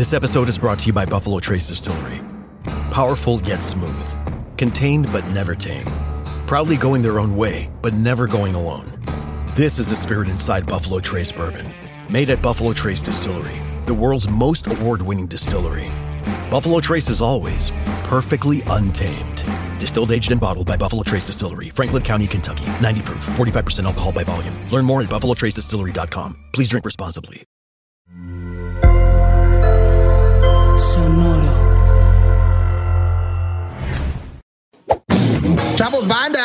This episode is brought to you by Buffalo Trace Distillery. Powerful yet smooth. Contained but never tame. Proudly going their own way, but never going alone. This is the spirit inside Buffalo Trace Bourbon. Made at Buffalo Trace Distillery, the world's most award winning distillery. Buffalo Trace is always perfectly untamed. Distilled, aged, and bottled by Buffalo Trace Distillery, Franklin County, Kentucky. 90 proof, 45% alcohol by volume. Learn more at buffalotracedistillery.com. Please drink responsibly. Sonoro. ¡Chavos, banda!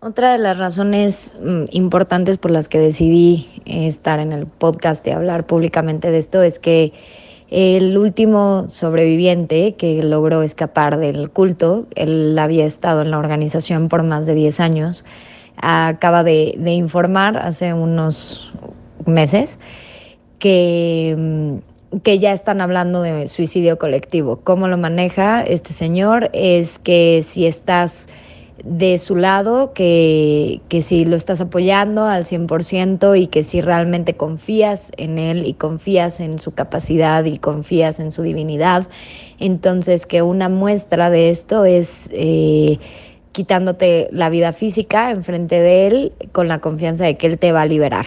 Otra de las razones mm, importantes por las que decidí eh, estar en el podcast y hablar públicamente de esto es que el último sobreviviente que logró escapar del culto, él había estado en la organización por más de 10 años, acaba de, informar hace unos meses que, mm, que ya están hablando de suicidio colectivo. ¿Cómo lo maneja este señor? Es que si estás de su lado, que, que si lo estás apoyando al 100% y que si realmente confías en él y confías en su capacidad y confías en su divinidad, entonces que una muestra de esto es... Eh, quitándote la vida física enfrente de él con la confianza de que él te va a liberar.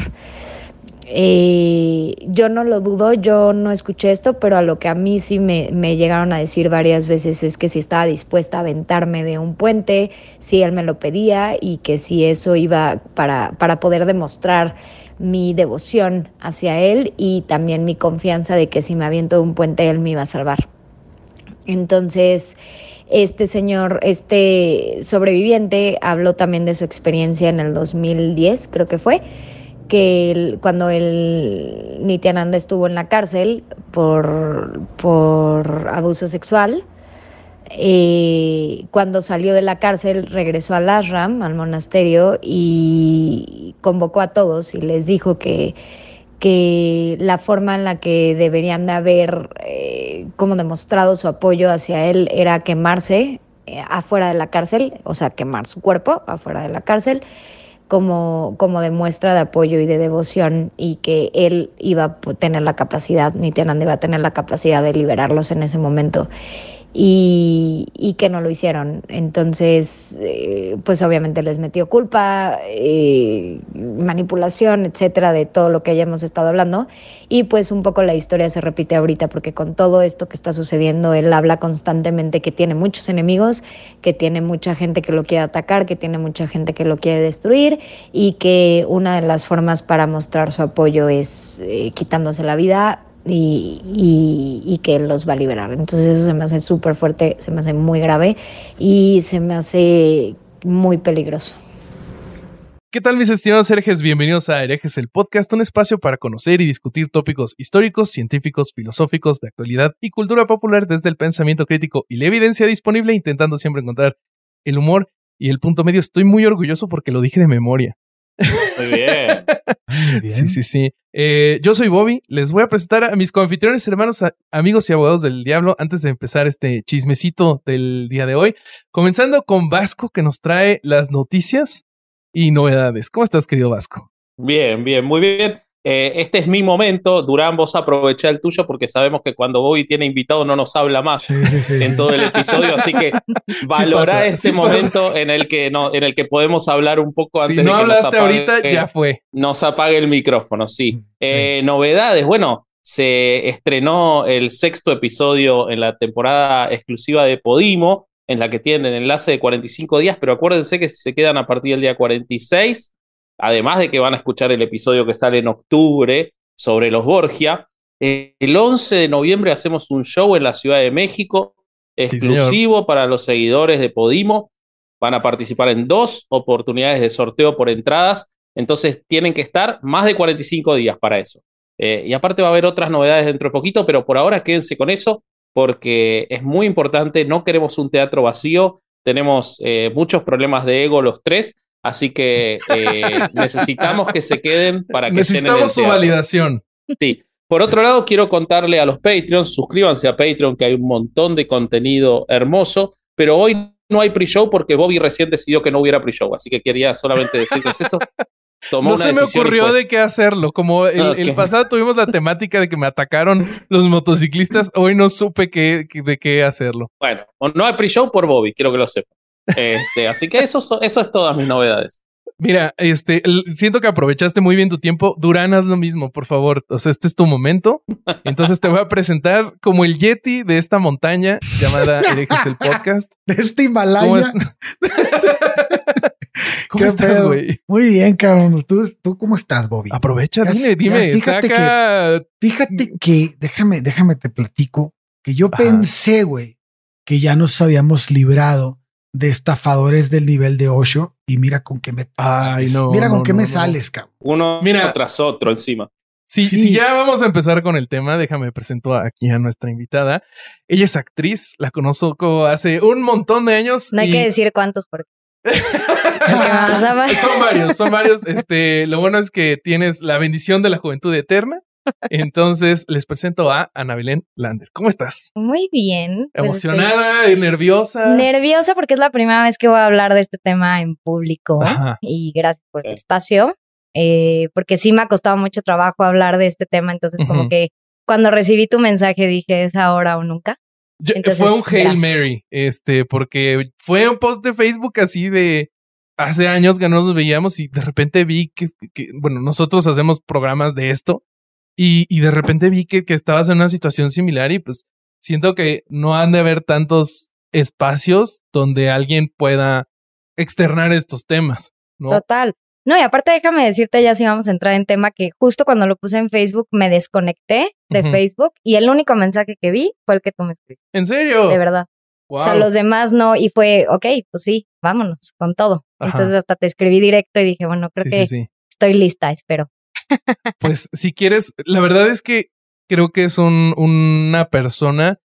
Eh, yo no lo dudo, yo no escuché esto, pero a lo que a mí sí me, llegaron a decir varias veces es que si estaba dispuesta a aventarme de un puente, si él me lo pedía y que si eso iba para, para poder demostrar mi devoción hacia él y también mi confianza de que si me aviento de un puente él me iba a salvar. Entonces, este señor, este sobreviviente, habló también de su experiencia en el 2010, creo que fue que cuando el Nityananda estuvo en la cárcel por, por abuso sexual, eh, cuando salió de la cárcel regresó al ashram, al monasterio, y convocó a todos y les dijo que, que la forma en la que deberían de haber eh, como demostrado su apoyo hacia él era quemarse eh, afuera de la cárcel, o sea, quemar su cuerpo afuera de la cárcel como, como de muestra de apoyo y de devoción y que él iba a tener la capacidad, Nityananda iba a tener la capacidad de liberarlos en ese momento y, que no lo hicieron. Entonces, eh, pues obviamente les metió culpa, eh, manipulación, etcétera, de todo lo que hayamos estado hablando. Y pues un poco la historia se repite ahorita, porque con todo esto que está sucediendo, él habla constantemente que tiene muchos enemigos, que tiene mucha gente que lo quiere atacar, que tiene mucha gente que lo quiere destruir y que una de las formas para mostrar su apoyo es eh, quitándose la vida y, que los va a liberar. Entonces eso se me hace súper fuerte, se me hace muy grave y se me hace muy peligroso. ¿Qué tal mis estimados herejes? Bienvenidos a Herejes el Podcast, un espacio para conocer y discutir tópicos históricos, científicos, filosóficos, de actualidad y cultura popular desde el pensamiento crítico y la evidencia disponible, intentando siempre encontrar el humor y el punto medio. Estoy muy orgulloso porque lo dije de memoria. Muy bien. Sí, sí, sí. Eh, yo soy Bobby. Les voy a presentar a mis confitriones, hermanos, amigos y abogados del diablo antes de empezar este chismecito del día de hoy. Comenzando con Vasco, que nos trae las noticias y novedades. ¿Cómo estás, querido Vasco? Bien, bien, muy bien. Eh, este es mi momento. Durán, vos aprovecha el tuyo porque sabemos que cuando Bobby tiene invitado no nos habla más en todo el episodio. Así que valora este momento en el, que no, en el que podemos hablar un poco antes si no de que hablaste ahorita, ya fue. Nos apague el micrófono, sí. Eh, novedades. Bueno, se estrenó el sexto episodio en la temporada exclusiva de Podimo, en la que tienen enlace de 45 días, pero acuérdense que se quedan a partir del día 46 además de que van a escuchar el episodio que sale en octubre sobre los Borgia, el 11 de noviembre hacemos un show en la Ciudad de México, exclusivo para los seguidores de Podimo. Van a participar en dos oportunidades de sorteo por entradas. Entonces tienen que estar más de 45 días para eso. Eh, y aparte va a haber otras novedades dentro de poquito, pero por ahora quédense con eso porque es muy importante. No queremos un teatro vacío. Tenemos eh, muchos problemas de ego los tres. Así que eh, necesitamos que se queden para que necesitamos su validación. Sí. Por otro lado, quiero contarle a los Patreons, suscríbanse a Patreon, que hay un montón de contenido hermoso, pero hoy no hay pre-show porque Bobby recién decidió que no hubiera pre-show, así que quería solamente decirles eso. no se me ocurrió de qué hacerlo. Como el, pasado tuvimos la temática de que me atacaron los motociclistas, hoy no supe qué, de qué hacerlo. Bueno, no hay pre-show por Bobby, quiero que lo sepan. Este, así que eso, eso es todas mis novedades. Mira, este, siento que aprovechaste muy bien tu tiempo. Durán, haz lo mismo, por favor. O sea, este es tu momento. Entonces te voy a presentar como el Yeti de esta montaña llamada Herejes el Podcast. De este Himalaya. ¿Cómo, estás, güey? Muy bien, cabrón. ¿Tú, ¿Tú cómo estás, Bobby? Aprovecha, dime, dime. fíjate, que, fíjate que, déjame, déjame te platico, que yo pensé, güey, que ya nos habíamos librado de estafadores del nivel de 8 y mira con qué me mira con qué me sales, cabrón. Uno mira, tras otro encima. Si, si ya vamos a empezar con el tema, déjame presento aquí a nuestra invitada. Ella es actriz, la conozco hace un montón de años. No hay que decir cuántos porque son varios, son varios. Este, lo bueno es que tienes la bendición de la juventud eterna entonces les presento a Ana Belén Lander. ¿Cómo estás? Muy bien. Pues, ¿Emocionada y nerviosa? Nerviosa porque es la primera vez que voy a hablar de este tema en público. Y gracias por el espacio. Eh, porque sí me ha costado mucho trabajo hablar de este tema. Entonces, como que cuando recibí tu mensaje dije, es ahora o nunca. fue un Hail Mary, este, porque fue un post de Facebook así de hace años que no nos veíamos y de repente vi que, bueno, nosotros hacemos programas de esto y, de repente vi que, que estabas en una situación similar y pues siento que no han de haber tantos espacios donde alguien pueda externar estos temas. ¿no? Total. No, y aparte déjame decirte ya si vamos a entrar en tema que justo cuando lo puse en Facebook me desconecté de Facebook y el único mensaje que vi fue el que tú me escribiste. ¿En serio? De verdad. O sea, los demás no, y fue, ok, pues sí, vámonos con todo. Entonces hasta te escribí directo y dije, bueno, creo que estoy lista, espero. Pues si quieres, la verdad es que creo que es un, una persona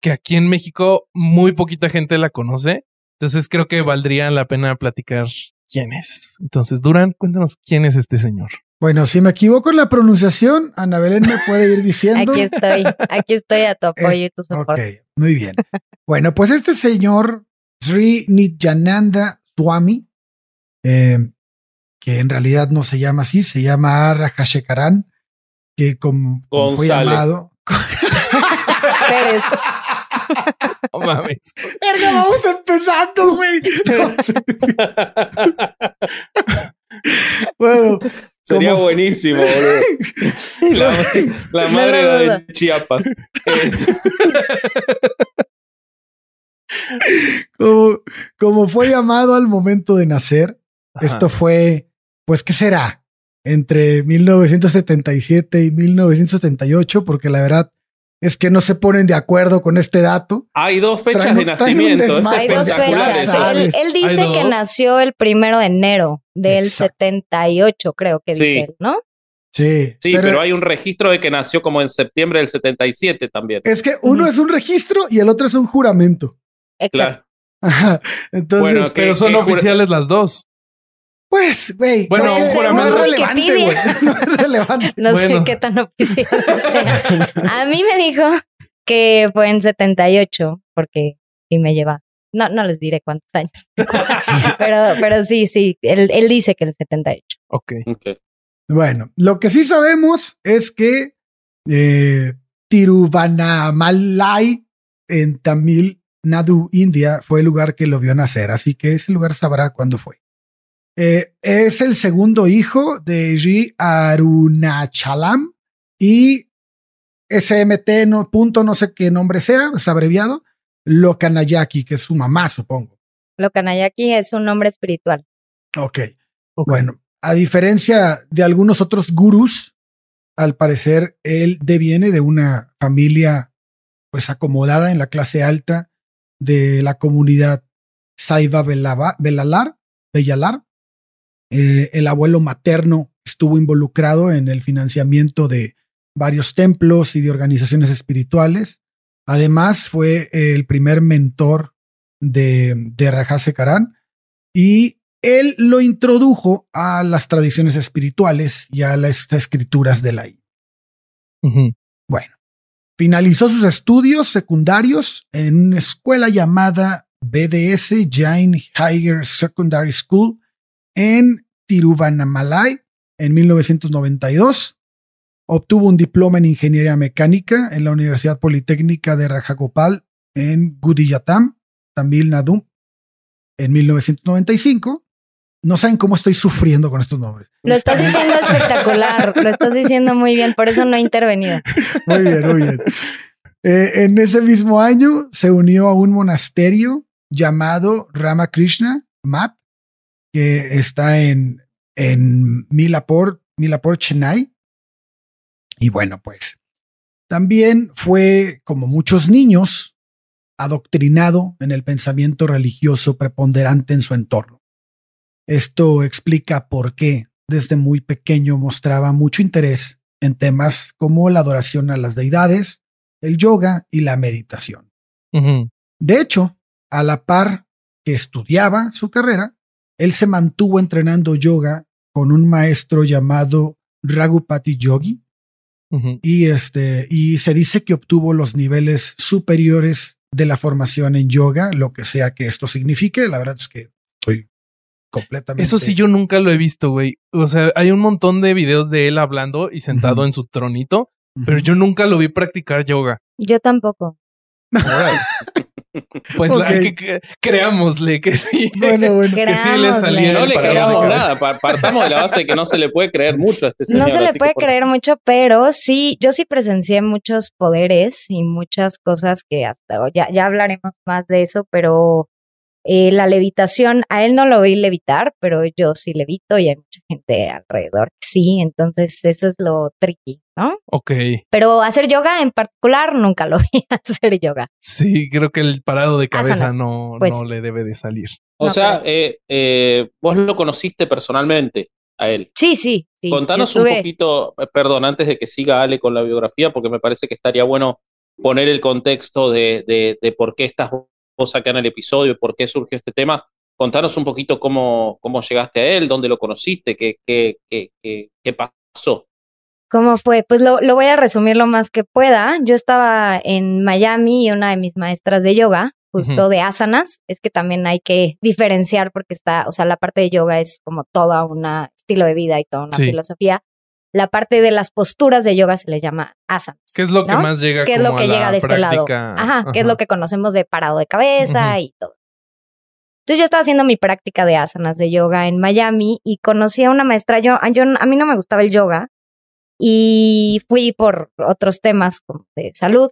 que aquí en México muy poquita gente la conoce. Entonces creo que valdría la pena platicar quién es. Entonces, Durán, cuéntanos quién es este señor. Bueno, si me equivoco en la pronunciación, Ana Belén me puede ir diciendo. Aquí estoy, aquí estoy a tu apoyo y tu soporte. Ok, muy bien. Bueno, pues este señor, Sri Nityananda Swami, eh, que en realidad no se llama así, se llama Rajashekaran, que como, fue llamado. Pérez. No mames. Verga, vamos empezando, güey. bueno. Sería buenísimo, boludo. La, madre de Chiapas. como, como fue llamado al momento de nacer, esto fue pues, ¿qué será? Entre 1977 y 1978, porque la verdad es que no se ponen de acuerdo con este dato. Hay dos fechas de nacimiento. Hay dos fechas. Él, dice que nació el primero de enero del 78, creo que dice ¿no? Sí, sí pero, hay un registro de que nació como en septiembre del 77 también. Es que uno es un registro y el otro es un juramento. Exacto. Ajá. Entonces, pero son oficiales las dos. Pues, güey, bueno, no, es relevante, güey. No es relevante. No sé qué tan oficial sea. A mí me dijo que fue en 78, porque sí me lleva. No, no les diré cuántos años. pero, pero sí, sí, él, él dice que el 78. Ok. okay. Bueno, lo que sí sabemos es que eh, Tiruvannamalai en Tamil Nadu, India, fue el lugar que lo vio nacer, así que ese lugar sabrá cuándo fue. Eh, es el segundo hijo de G. Arunachalam y SMT, no, punto, no sé qué nombre sea, es abreviado, Lokanayaki, que es su mamá, supongo. Lokanayaki es un nombre espiritual. Ok. Bueno, a diferencia de algunos otros gurús, al parecer él deviene de una familia pues acomodada en la clase alta de la comunidad Saiba Belalar, Bellalar. Eh, el abuelo materno estuvo involucrado en el financiamiento de varios templos y de organizaciones espirituales. Además, fue el primer mentor de, de Rajase Karan y él lo introdujo a las tradiciones espirituales y a las escrituras de la I. Bueno, finalizó sus estudios secundarios en una escuela llamada BDS Jain Higher Secondary School en Tiruvannamalai en 1992. Obtuvo un diploma en ingeniería mecánica en la Universidad Politécnica de Rajagopal en Gudiyatam, Tamil Nadu, en 1995. No saben cómo estoy sufriendo con estos nombres. Lo estás diciendo espectacular, lo estás diciendo muy bien, por eso no he intervenido. Muy bien, muy bien. Eh, en ese mismo año se unió a un monasterio llamado Ramakrishna Mat, que está en, en Milapur, Milapur, Chennai. Y bueno, pues también fue, como muchos niños, adoctrinado en el pensamiento religioso preponderante en su entorno. Esto explica por qué desde muy pequeño mostraba mucho interés en temas como la adoración a las deidades, el yoga y la meditación. De hecho, a la par que estudiaba su carrera, él se mantuvo entrenando yoga con un maestro llamado Ragupati Yogi. Y este, y se dice que obtuvo los niveles superiores de la formación en yoga, lo que sea que esto signifique. La verdad es que estoy completamente. Eso sí, yo nunca lo he visto, güey. O sea, hay un montón de videos de él hablando y sentado en su tronito, pero yo nunca lo vi practicar yoga. Yo tampoco. Pues que, creámosle que sí. Bueno, bueno. Que sí le salía. No le creamos nada. Partamos de la base de que no se le puede creer mucho a este señor. No se le puede creer mucho, pero sí, yo sí presencié muchos poderes y muchas cosas que hasta ya, ya hablaremos más de eso, pero eh, la levitación, a él no lo vi levitar, pero yo sí levito y hay mucha gente alrededor que sí, entonces eso es lo tricky, ¿no? Ok. Pero hacer yoga en particular nunca lo vi hacer yoga. Sí, creo que el parado de cabeza no, pues no le debe de salir. O sea, eh, eh, vos lo conociste personalmente a él. Sí, sí. Contanos un poquito, perdón, antes de que siga Ale con la biografía, porque me parece que estaría bueno poner el contexto de, de, de por qué estás acá en el episodio, por qué surgió este tema. Contanos un poquito cómo, cómo llegaste a él, dónde lo conociste, qué, qué, qué, qué, pasó. ¿Cómo fue? Pues lo, lo, voy a resumir lo más que pueda. Yo estaba en Miami y una de mis maestras de yoga, justo de asanas, es que también hay que diferenciar porque está, o sea, la parte de yoga es como toda un estilo de vida y toda una filosofía la parte de las posturas de yoga se le llama asanas. ¿Qué es lo que más llega ¿Qué es lo que llega de este lado? Ajá, ¿qué es lo que conocemos de parado de cabeza y todo. Entonces yo estaba haciendo mi práctica de asanas de yoga en Miami y conocí a una maestra. Yo, yo, a mí no me gustaba el yoga y fui por otros temas como de salud.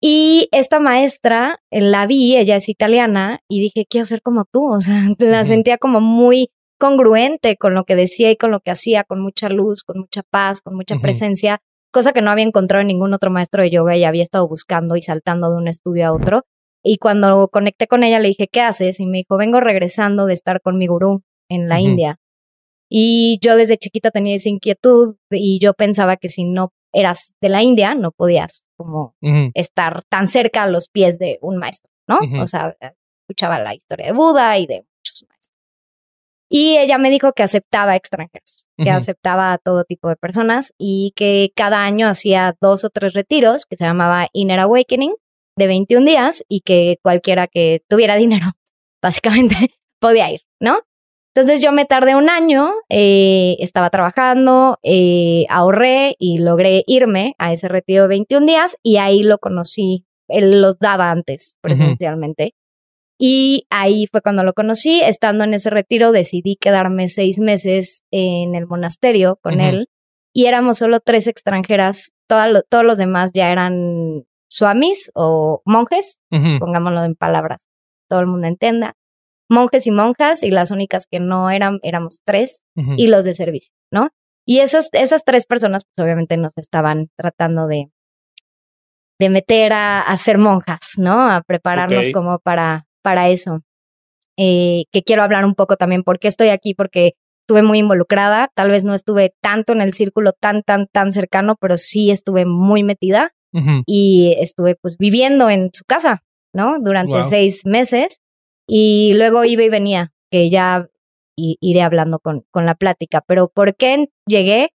Y esta maestra la vi, ella es italiana, y dije, quiero ser como tú. O sea, la sentía como muy congruente con lo que decía y con lo que hacía, con mucha luz, con mucha paz, con mucha presencia, cosa que no había encontrado en ningún otro maestro de yoga y había estado buscando y saltando de un estudio a otro. Y cuando conecté con ella le dije, ¿qué haces? Y me dijo, vengo regresando de estar con mi gurú en la India. Y yo desde chiquita tenía esa inquietud y yo pensaba que si no eras de la India, no podías como estar tan cerca a los pies de un maestro, ¿no? O sea, escuchaba la historia de Buda y de y ella me dijo que aceptaba extranjeros, que aceptaba a todo tipo de personas y que cada año hacía dos o tres retiros que se llamaba Inner Awakening de 21 días y que cualquiera que tuviera dinero, básicamente, podía ir, ¿no? Entonces yo me tardé un año, eh, estaba trabajando, eh, ahorré y logré irme a ese retiro de 21 días y ahí lo conocí. Él los daba antes presencialmente. Y ahí fue cuando lo conocí. Estando en ese retiro, decidí quedarme seis meses en el monasterio con él. Y éramos solo tres extranjeras. todos los demás ya eran swamis o monjes, pongámoslo en palabras, todo el mundo entienda. Monjes y monjas, y las únicas que no eran, éramos tres, y los de servicio, ¿no? Y esos, esas tres personas, pues obviamente nos estaban tratando de, de meter a, a ser monjas, ¿no? A prepararnos como para, para eso. Eh, que quiero hablar un poco también por qué estoy aquí, porque estuve muy involucrada, tal vez no estuve tanto en el círculo tan, tan, tan cercano, pero sí estuve muy metida y estuve pues viviendo en su casa, ¿no? Durante seis meses y luego iba y venía, que ya iré hablando con, con la plática, pero ¿por qué llegué?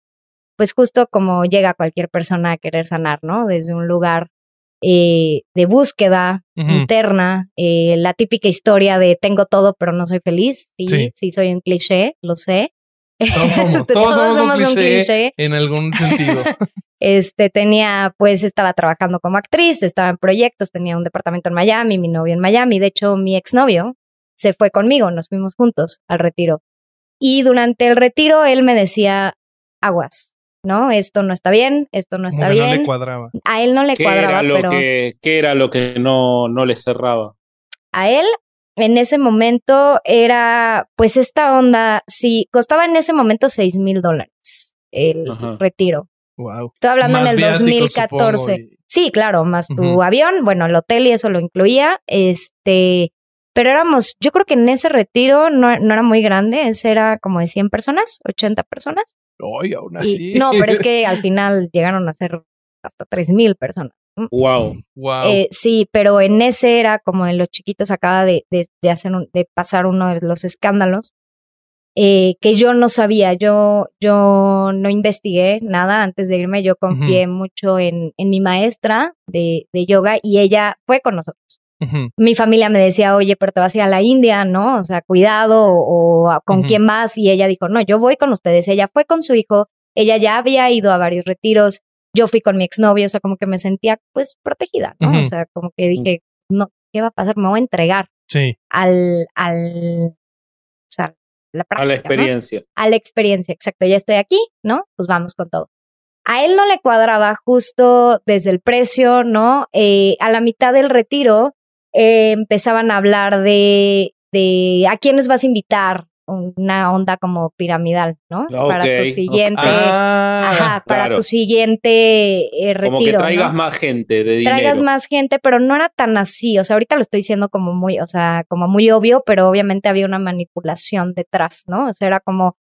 Pues justo como llega cualquier persona a querer sanar, ¿no? Desde un lugar eh, de búsqueda interna, eh, la típica historia de tengo todo pero no soy feliz, sí, sí, soy un cliché, lo sé. Todos somos, todos, somos, un, cliché en algún sentido. este tenía, pues estaba trabajando como actriz, estaba en proyectos, tenía un departamento en Miami, mi novio en Miami, de hecho mi exnovio se fue conmigo, nos fuimos juntos al retiro. Y durante el retiro él me decía, aguas, ¿no? Esto no está bien, esto no está bien. No le cuadraba. A él no le cuadraba, era pero... Que, ¿Qué era lo que no, no le cerraba? A él, en ese momento, era, pues esta onda, sí, costaba en ese momento seis mil dólares el retiro. Wow. Estoy hablando en el 2014. Sí, claro, más tu avión, bueno, el hotel y eso lo incluía. Este, pero éramos, yo creo que en ese retiro no, no era muy grande, ese era como de 100 personas, 80 personas. Ay, aún así. no, pero es que al final llegaron a ser hasta tres mil personas. Wow. Wow. Eh, sí, pero en ese era como en los chiquitos acaba de, de, de hacer de pasar uno de los escándalos eh, que yo no sabía. Yo, yo no investigué nada antes de irme. Yo confié mucho en, en mi maestra de, de yoga y ella fue con nosotros. Mi familia me decía, oye, pero te vas a ir a la India, ¿no? O sea, cuidado, o, con quién más. Y ella dijo, no, yo voy con ustedes. Ella fue con su hijo, ella ya había ido a varios retiros, yo fui con mi exnovio, o sea, como que me sentía pues protegida, ¿no? O sea, como que dije, no, ¿qué va a pasar? Me voy a entregar sí. al, al, o sea, la práctica, a la experiencia. A la experiencia, exacto. Ya estoy aquí, ¿no? Pues vamos con todo. A él no le cuadraba justo desde el precio, ¿no? Eh, a la mitad del retiro, eh, empezaban a hablar de, de a quiénes vas a invitar, una onda como piramidal, ¿no? para tu siguiente, ah, ajá, para tu siguiente retiro. Como que traigas más gente de dinero. Traigas más gente, pero no era tan así. O sea, ahorita lo estoy diciendo como muy, o sea, como muy obvio, pero obviamente había una manipulación detrás, ¿no? O sea, era como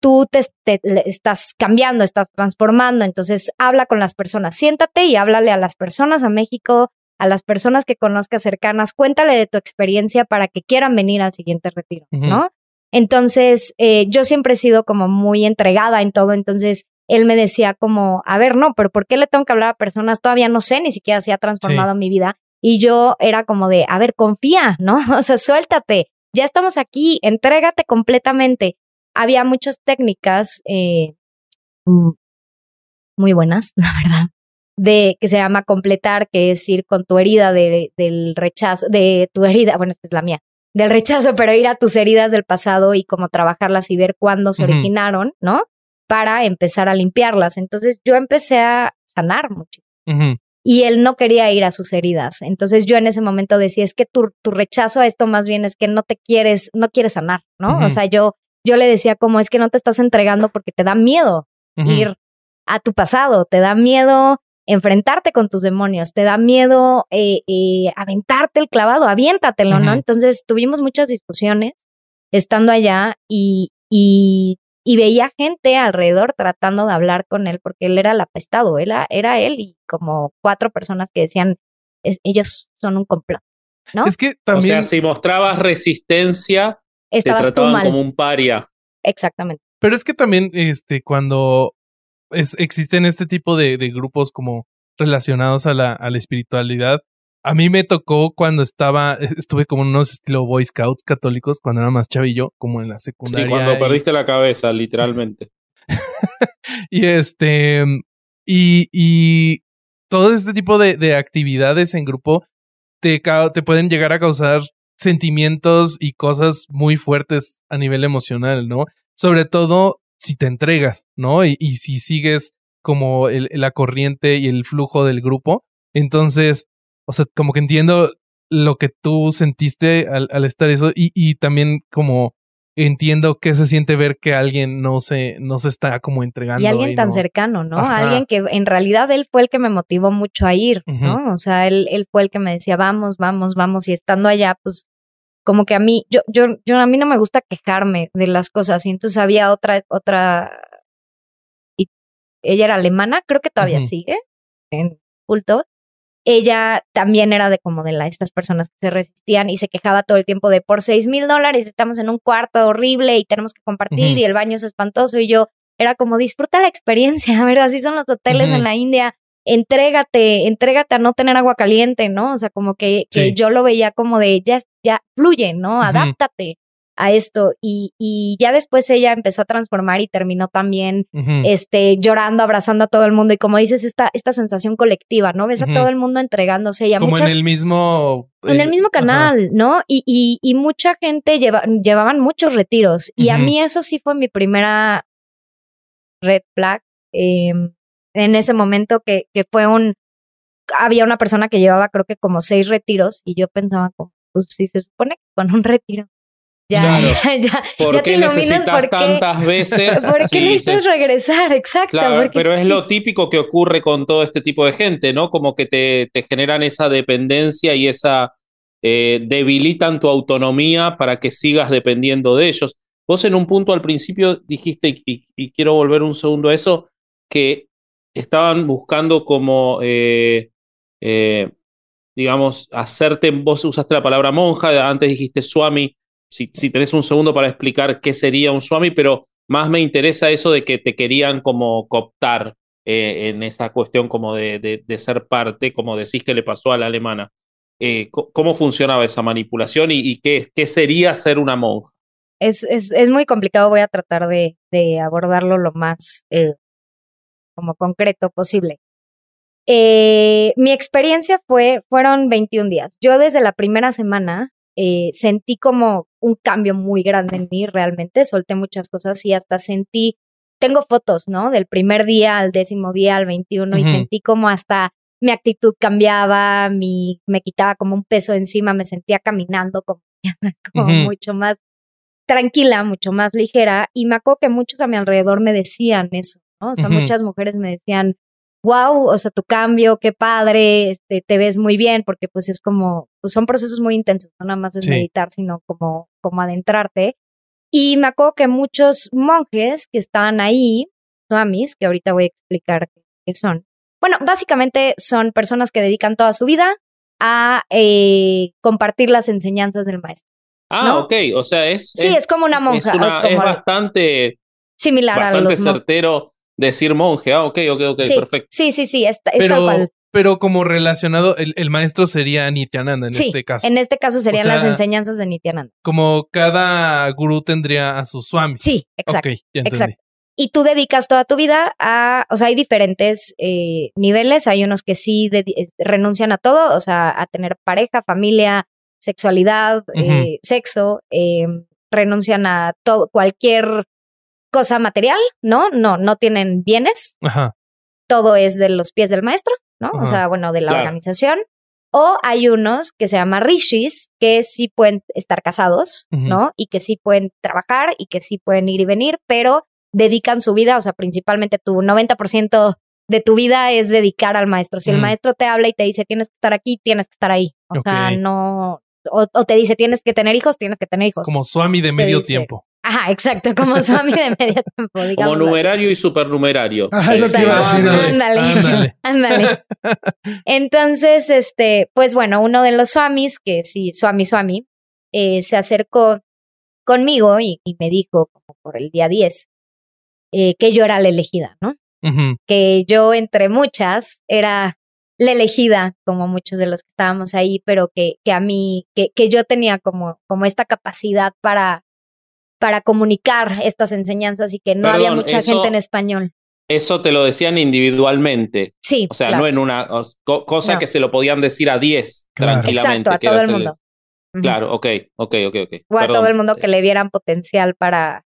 tú te, te, estás cambiando, estás transformando, entonces habla con las personas, siéntate y háblale a las personas a México, a las personas que conozcas cercanas, cuéntale de tu experiencia para que quieran venir al siguiente retiro, ¿no? Entonces, eh, yo siempre he sido como muy entregada en todo, entonces él me decía como, a ver, no, pero ¿por qué le tengo que hablar a personas? Todavía no sé ni siquiera si ha transformado mi vida. Y yo era como de, a ver, confía, ¿no? O sea, suéltate, ya estamos aquí, entrégate completamente. Había muchas técnicas eh, mm, muy buenas, la verdad, de que se llama completar, que es ir con tu herida de, del rechazo, de tu herida, bueno, esta es la mía, del rechazo, pero ir a tus heridas del pasado y como trabajarlas y ver cuándo se originaron, ¿no? Para empezar a limpiarlas. Entonces yo empecé a sanar mucho. Y él no quería ir a sus heridas. Entonces yo en ese momento decía, es que tu, tu rechazo a esto más bien es que no te quieres, no quieres sanar, ¿no? O sea, yo, yo le decía como es que no te estás entregando porque te da miedo ir a tu pasado, te da miedo enfrentarte con tus demonios, te da miedo eh, eh, aventarte el clavado, aviéntatelo, ¿no? Entonces tuvimos muchas discusiones estando allá y, y, veía gente alrededor tratando de hablar con él porque él era el apestado, era, era él y como cuatro personas que decían, ellos son un complot, ¿no? Es que también... O sea, si mostrabas resistencia, Estabas te trataban como un paria. Exactamente. Pero es que también, este, cuando es, existen este tipo de, de, grupos como relacionados a la, a la espiritualidad. A mí me tocó cuando estaba, estuve como en unos estilo Boy Scouts católicos, cuando era más chavillo, como en la secundaria. Sí, cuando perdiste la cabeza, literalmente. y este, y, y todo este tipo de, de actividades en grupo te, te pueden llegar a causar sentimientos y cosas muy fuertes a nivel emocional, ¿no? Sobre todo si te entregas, ¿no? Y, y si sigues como el, la corriente y el flujo del grupo. Entonces, o sea, como que entiendo lo que tú sentiste al, al estar eso y, y también como entiendo que se siente ver que alguien no se, no se está como entregando. Y alguien tan cercano, ¿no? Alguien que en realidad él fue el que me motivó mucho a ir, ¿no? O sea, él, él fue el que me decía, vamos, vamos, vamos. Y estando allá, pues como que a mí, yo, yo, yo a mí no me gusta quejarme de las cosas. Y entonces había otra, otra, y ella era alemana, creo que todavía sigue en culto ella también era de como de la, estas personas que se resistían y se quejaba todo el tiempo de por seis mil dólares estamos en un cuarto horrible y tenemos que compartir y el baño es espantoso y yo era como disfruta la experiencia, a ver, así son los hoteles en la India, entrégate, entrégate a no tener agua caliente, ¿no? O sea, como que, que yo lo veía como de ya, ya fluye, ¿no? Adáptate a esto. Y, y, ya después ella empezó a transformar y terminó también este, llorando, abrazando a todo el mundo. Y como dices, esta, esta sensación colectiva, ¿no? Ves a todo el mundo entregándose y a Como en el mismo... En el mismo canal, ¿no? Y, y, y, mucha gente lleva, llevaban muchos retiros. Y a mí eso sí fue mi primera red flag em, en ese momento que, que fue un... Había una persona que llevaba creo que como seis retiros y yo pensaba, pues si se supone que con un retiro ya, ya, ¿Por qué necesitas tantas veces? ¿Por qué necesitas regresar? Exacto. pero es lo típico que ocurre con todo este tipo de gente, ¿no? Como que te, te generan esa dependencia y esa. Eh, debilitan tu autonomía para que sigas dependiendo de ellos. Vos en un punto al principio dijiste, y, quiero volver un segundo a eso, que estaban buscando como, eh, eh, digamos, hacerte, vos usaste la palabra monja, antes dijiste swami, si, si tenés un segundo para explicar qué sería un swami, pero más me interesa eso de que te querían como cooptar eh, en esa cuestión como de, de, ser parte, como decís que le pasó a la alemana. ¿Cómo funcionaba esa manipulación y, qué, qué, sería ser una monja? Es, es, es, muy complicado, voy a tratar de, de abordarlo lo más como concreto posible. mi experiencia fue, fueron 21 días. Yo desde la primera semana eh, sentí como un cambio muy grande en mí realmente, solté muchas cosas y hasta sentí, tengo fotos, ¿no? Del primer día al décimo día al 21 y sentí como hasta mi actitud cambiaba, mi, me quitaba como un peso encima, me sentía caminando como, mucho más tranquila, mucho más ligera y me acuerdo que muchos a mi alrededor me decían eso, ¿no? O sea, muchas mujeres me decían, wow, o sea, tu cambio, qué padre, este, te ves muy bien, porque pues es como, pues son procesos muy intensos, no nada más es meditar, sino como, como adentrarte. Y me acuerdo que muchos monjes que estaban ahí, swamis, que ahorita voy a explicar qué son. Bueno, básicamente son personas que dedican toda su vida a eh, compartir las enseñanzas del maestro. Ah, ok, o sea, es... Sí, es, como una monja. Es, bastante... Similar a los certero decir monje. Ah, ok, ok, ok, perfecto. Sí, sí, sí, está, pero, Pero como relacionado, el, maestro sería Nityananda en este caso. En este caso serían las enseñanzas de Nityananda. Como cada gurú tendría a su swami. Sí, exacto. exacto. Y tú dedicas toda tu vida a, o sea, hay diferentes eh, niveles, hay unos que sí renuncian a todo, o sea, a tener pareja, familia, sexualidad, eh, sexo, em, renuncian a todo, cualquier cosa material, ¿no? No, no tienen bienes. Ajá. Todo es de los pies del maestro, ¿no? O sea, bueno, de la organización. O hay unos que se llaman rishis, que sí pueden estar casados, ¿no? Y que sí pueden trabajar y que sí pueden ir y venir, pero dedican su vida, o sea, principalmente tu 90% de tu vida es dedicar al maestro. Si el maestro te habla y te dice tienes que estar aquí, tienes que estar ahí. O sea, no. O, te dice tienes que tener hijos, tienes que tener hijos. Como Swami de medio tiempo. Ajá, exacto, como Swami de medio tiempo. Como numerario y supernumerario. Ajá, lo que iba a decir. Ándale, ándale. Entonces, este, pues bueno, uno de los Swamis, que sí, Swami Swami, eh, se acercó conmigo y, me dijo, como por el día 10, eh, que yo era la elegida, ¿no? Que yo, entre muchas, era la elegida, como muchos de los que estábamos ahí, pero que, que a mí, que, que yo tenía como, como esta capacidad para para comunicar estas enseñanzas y que no había mucha gente en español. Eso te lo decían individualmente. Sí. O sea, no en una cosa que se lo podían decir a 10 tranquilamente. Exacto, a todo el mundo. Claro, ok, ok, ok, ok. O a todo el mundo que le vieran potencial para,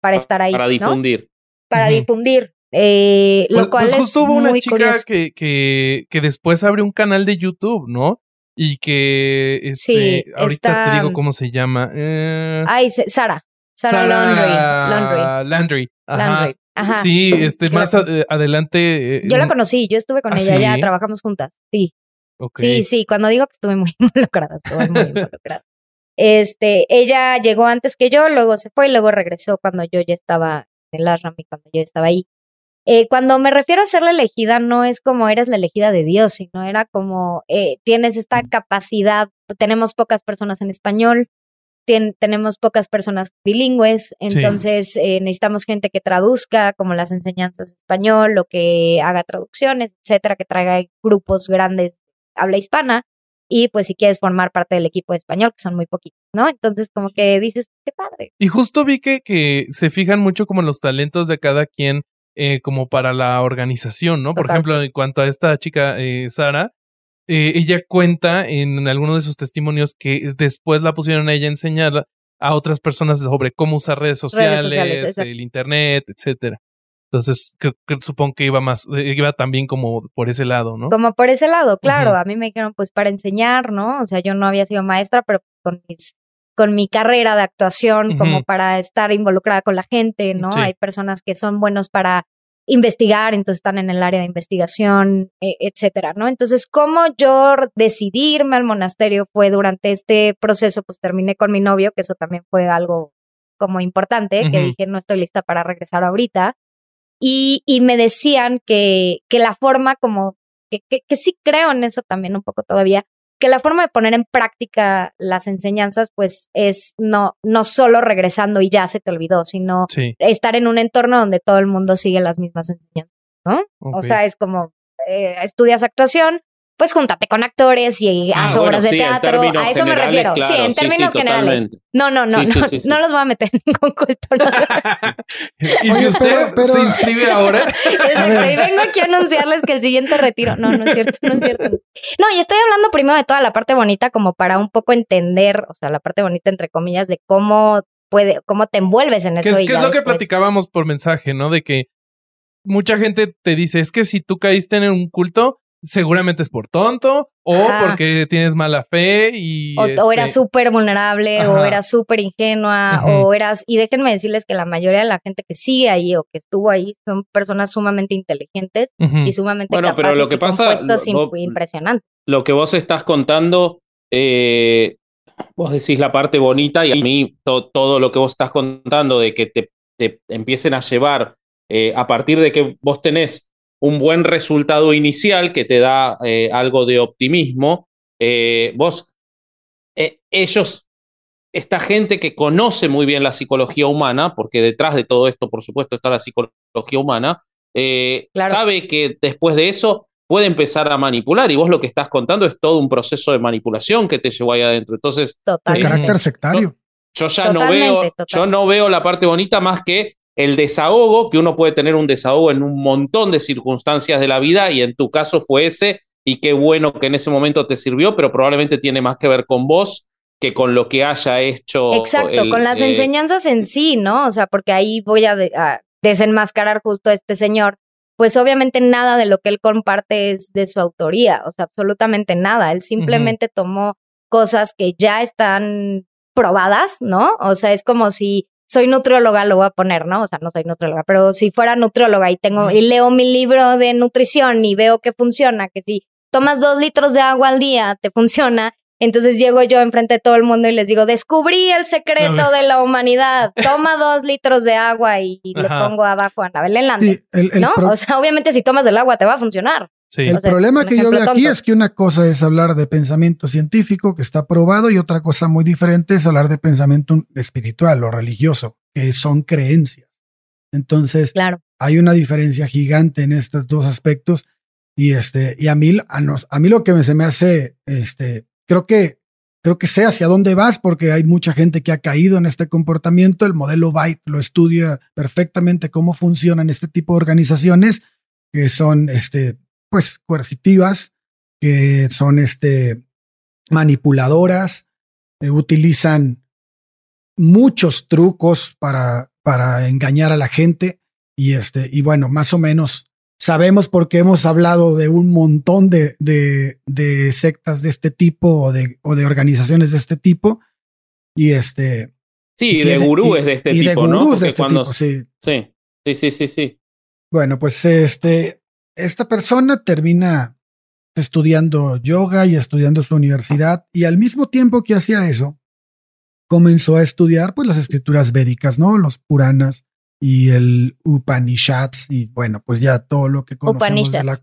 para estar ahí. Para difundir. Para difundir. Eh, lo pues, cual pues es hubo una chica que, que, que después abrió un canal de YouTube, ¿no? Y que este, ahorita te digo cómo se llama. Eh... Ay, Sara. Sarah, Landry. Landry. Landry. Ajá. Sí, este, más adelante. yo la conocí, yo estuve con ¿Ah, ella, ya trabajamos juntas. Sí. Sí, sí, cuando digo que estuve muy involucrada, estuve muy involucrada. Este, ella llegó antes que yo, luego se fue y luego regresó cuando yo ya estaba en el Ashram y cuando yo estaba ahí. Eh, cuando me refiero a ser la elegida, no es como eres la elegida de Dios, sino era como eh, tienes esta capacidad, tenemos pocas personas en español, tenemos pocas personas bilingües, entonces eh, necesitamos gente que traduzca como las enseñanzas de español o que haga traducciones, etcétera, que traiga grupos grandes habla hispana y pues si quieres formar parte del equipo de español, que son muy poquitos, ¿no? Entonces como que dices, qué padre. Y justo vi que, que se fijan mucho como en los talentos de cada quien eh, como para la organización, ¿no? Por ejemplo, en cuanto a esta chica, eh, Sara, eh, ella cuenta en alguno de sus testimonios que después la pusieron a ella a enseñar a otras personas sobre cómo usar redes sociales, el internet, etcétera. Entonces, supongo que iba más, eh, iba también como por ese lado, ¿no? Como por ese lado, claro. A mí me dijeron, pues para enseñar, ¿no? O sea, yo no había sido maestra, pero con mis con mi carrera de actuación, como para estar involucrada con la gente, ¿no? Hay personas que son buenos para investigar, entonces están en el área de investigación, e, etcétera, ¿no? Entonces, cómo yo decidí irme al monasterio fue durante este proceso, pues terminé con mi novio, que eso también fue algo como importante, que dije, no estoy lista para regresar ahorita. Y, y me decían que, que la forma como, que, que, sí creo en eso también un poco todavía, que la forma de poner en práctica las enseñanzas, pues es no, no solo regresando y ya se te olvidó, sino estar en un entorno donde todo el mundo sigue las mismas enseñanzas, ¿no? O sea, es como eh, estudias actuación, pues júntate con actores y ah, haz obras de teatro. A eso me refiero. sí, en términos generales. No, no, no, no, no, los voy a meter en ningún culto. y si usted se inscribe ahora. Exacto, y vengo aquí a anunciarles que el siguiente retiro. No, no es cierto, no es cierto. No, y estoy hablando primero de toda la parte bonita, como para un poco entender, o sea, la parte bonita, entre comillas, de cómo puede, cómo te envuelves en eso. ¿Qué es, ¿qué es lo que platicábamos por mensaje, no? De que mucha gente te dice, es que si tú caíste en un culto, seguramente es por tonto o porque tienes mala fe y... O, eras este súper vulnerable o eras súper ingenua o eras... Y déjenme decirles que la mayoría de la gente que sigue ahí o que estuvo ahí son personas sumamente inteligentes y sumamente bueno, pero lo que pasa, lo, impresionante. Lo que vos estás contando, eh, vos decís la parte bonita y a mí todo lo que vos estás contando de que te, te empiecen a llevar eh, a partir de que vos tenés un buen resultado inicial que te da eh, algo de optimismo. Eh, vos, eh, ellos, esta gente que conoce muy bien la psicología humana, porque detrás de todo esto, por supuesto, está la psicología humana, sabe que después de eso puede empezar a manipular y vos lo que estás contando es todo un proceso de manipulación que te llevó ahí adentro. Entonces, de carácter sectario. Yo, ya no veo, yo no veo la parte bonita más que el desahogo, que uno puede tener un desahogo en un montón de circunstancias de la vida y en tu caso fue ese y qué bueno que en ese momento te sirvió, pero probablemente tiene más que ver con vos que con lo que haya hecho. Exacto, con las eh, enseñanzas en sí, ¿no? O sea, porque ahí voy a, desenmascarar justo a este señor. Pues obviamente nada de lo que él comparte es de su autoría, o sea, absolutamente nada. Él simplemente tomó cosas que ya están probadas, ¿no? O sea, es como si soy nutrióloga, lo voy a poner, ¿no? O sea, no soy nutrióloga, pero si fuera nutrióloga y tengo, y leo mi libro de nutrición y veo que funciona, que si tomas dos litros de agua al día, te funciona. Entonces llego yo enfrente de todo el mundo y les digo, descubrí el secreto de la humanidad. Toma dos litros de agua y, le pongo abajo a Anabel Lande. ¿no? O sea, obviamente si tomas el agua te va a funcionar. El problema que yo veo aquí es que una cosa es hablar de pensamiento científico que está probado y otra cosa muy diferente es hablar de pensamiento espiritual o religioso, que son creencias. Entonces, claro. hay una diferencia gigante en estos dos aspectos y este y a mí a, mí lo que se me hace este creo que creo que sé hacia dónde vas porque hay mucha gente que ha caído en este comportamiento, el modelo Byte lo estudia perfectamente cómo funcionan este tipo de organizaciones que son este pues coercitivas, que son este, manipuladoras, eh, utilizan muchos trucos para, para engañar a la gente y este, y bueno, más o menos sabemos porque hemos hablado de un montón de, de, de sectas de este tipo o de, o de organizaciones de este tipo y este, Sí, de gurúes de este y tipo, de ¿no? gurús de este tipo, sí. Sí, sí, sí, sí, sí. Bueno, pues este, esta persona termina estudiando yoga y estudiando su universidad y al mismo tiempo que hacía eso, comenzó a estudiar pues las escrituras védicas, ¿no? Los Puranas y el Upanishads y bueno, pues ya todo lo que conocemos de la,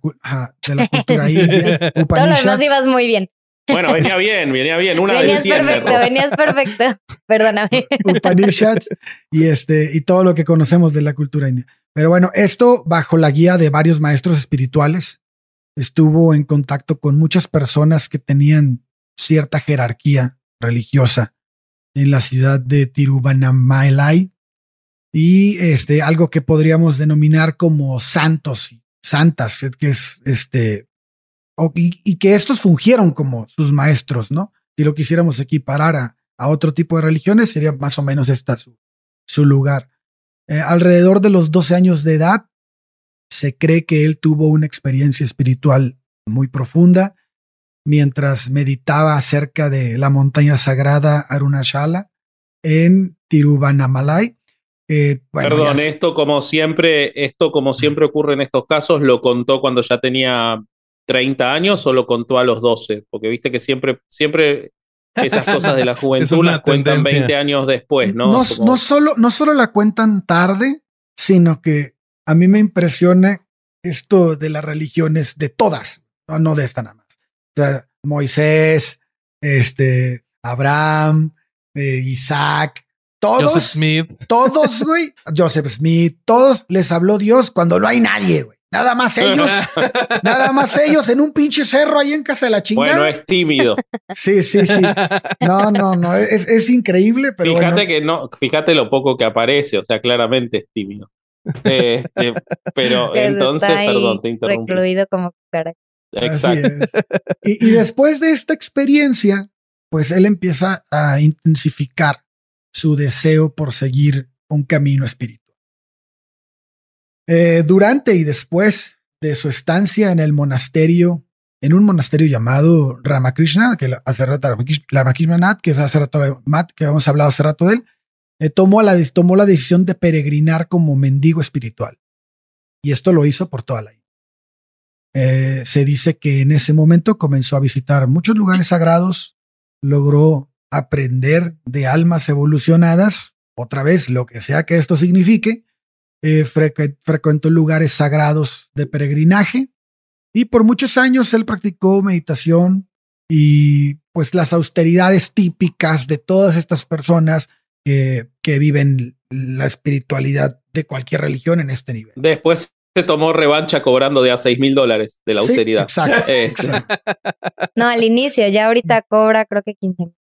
de la, cultura india. Upanishads. Todo lo demás ibas muy bien. Bueno, venía bien, venía bien. Una venías perfecto, venías perfecto. Perdóname. Upanishads y este y todo lo que conocemos de la cultura india. Pero bueno, esto bajo la guía de varios maestros espirituales estuvo en contacto con muchas personas que tenían cierta jerarquía religiosa en la ciudad de Tiruvannamalai y este algo que podríamos denominar como santos y santas, que es este y, que estos fungieron como sus maestros, ¿no? Si lo quisiéramos equiparar a, otro tipo de religiones, sería más o menos esta su, su lugar. Eh, alrededor de los 12 años de edad, se cree que él tuvo una experiencia espiritual muy profunda mientras meditaba acerca de la montaña sagrada Arunachala en Tiruvannamalai. Eh, Perdón, esto como siempre, esto como siempre ocurre en estos casos, lo contó cuando ya tenía 30 años o lo contó a los 12, porque viste que siempre, siempre esas cosas de la juventud las cuentan 20 años después, ¿no? No, no, solo, no solo la cuentan tarde, sino que a mí me impresiona esto de las religiones de todas, no, de esta nada más. O sea, Moisés, este, Abraham, eh, Isaac, todos. Joseph Smith. Todos, güey. Joseph Smith, todos les habló Dios cuando no hay nadie, güey. Nada más ellos, nada más ellos en un pinche cerro ahí en casa de la chingada. Bueno, es tímido. Sí, sí, sí. No, no, no, es, increíble, pero Fíjate que no, fíjate lo poco que aparece, o sea, claramente es tímido. Este, pero entonces, perdón, te interrumpí. Recluido como cara. Exacto. Y, y después de esta experiencia, pues él empieza a intensificar su deseo por seguir un camino espiritual. Eh, durante y después de su estancia en el monasterio, en un monasterio llamado Ramakrishna, que hace rato, Ramakrishna que hace rato, Matt, que hemos hablado hace rato de él, eh, tomó, la, tomó la decisión de peregrinar como mendigo espiritual. Y esto lo hizo por toda la isla. Eh, se dice que en ese momento comenzó a visitar muchos lugares sagrados, logró aprender de almas evolucionadas, otra vez lo que sea que esto signifique, eh, frecuentó lugares sagrados de peregrinaje y por muchos años él practicó meditación y pues las austeridades típicas de todas estas personas que, que viven la espiritualidad de cualquier religión en este nivel. Después se tomó revancha cobrando de a 6 mil dólares de la austeridad. Eh, exacto, No, al inicio, ya ahorita cobra creo que 15 mil.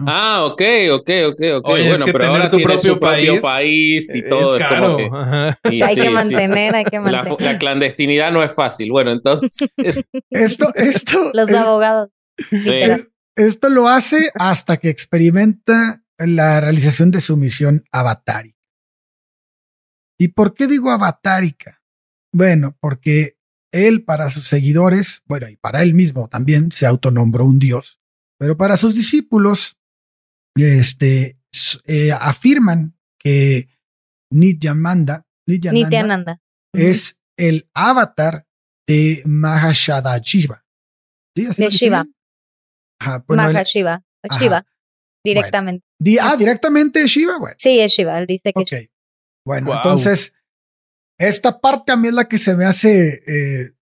Ah, ok, ok, ok, ok. bueno, pero ahora tu propio, país, y todo. Es caro. hay que mantener, hay que mantener. La, clandestinidad no es fácil. Bueno, entonces. esto, esto. Los abogados. Esto lo hace hasta que experimenta la realización de su misión avatárica. ¿Y por qué digo avatárica? Bueno, porque él para sus seguidores, bueno, y para él mismo también se autonombró un dios, pero para sus discípulos este, eh, afirman que Nityananda, Nityananda, es el avatar de Mahashadajiva. ¿Sí? de Shiva. Mahashiva. Shiva. Directamente. ah, directamente Shiva. Bueno. Sí, es Shiva. Él dice que. Ok. Bueno, entonces, esta parte a mí es la que se me hace, eh,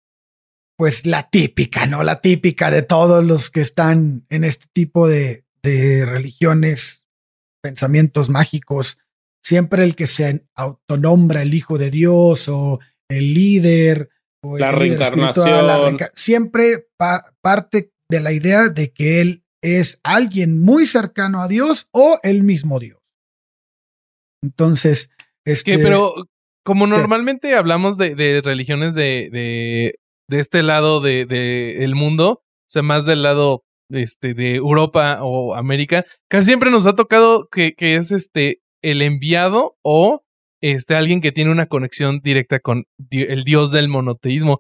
pues, la típica, ¿no? La típica de todos los que están en este tipo de, de religiones, pensamientos mágicos, siempre el que se autonombra el Hijo de Dios o el líder o la reencarnación. siempre parte de la idea de que él es alguien muy cercano a Dios o el mismo Dios. Entonces, es que, pero como normalmente hablamos de, religiones de, de, de, este lado del de, el mundo, o sea, más del lado este, de Europa o América, casi siempre nos ha tocado que, que es este el enviado o este alguien que tiene una conexión directa con el dios del monoteísmo.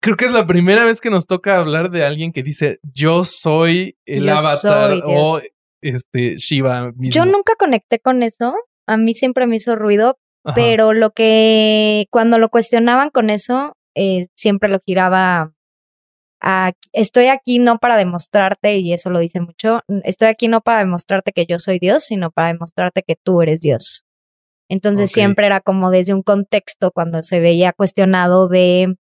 Creo que es la primera vez que nos toca hablar de alguien que dice yo soy el avatar o este Shiva mismo. Yo nunca conecté con eso. A mí siempre me hizo ruido, pero lo que cuando lo cuestionaban con eso, eh, siempre lo giraba estoy aquí no para demostrarte, y eso lo dice mucho, estoy aquí no para demostrarte que yo soy Dios, sino para demostrarte que tú eres Dios. Entonces siempre era como desde un contexto cuando se veía cuestionado de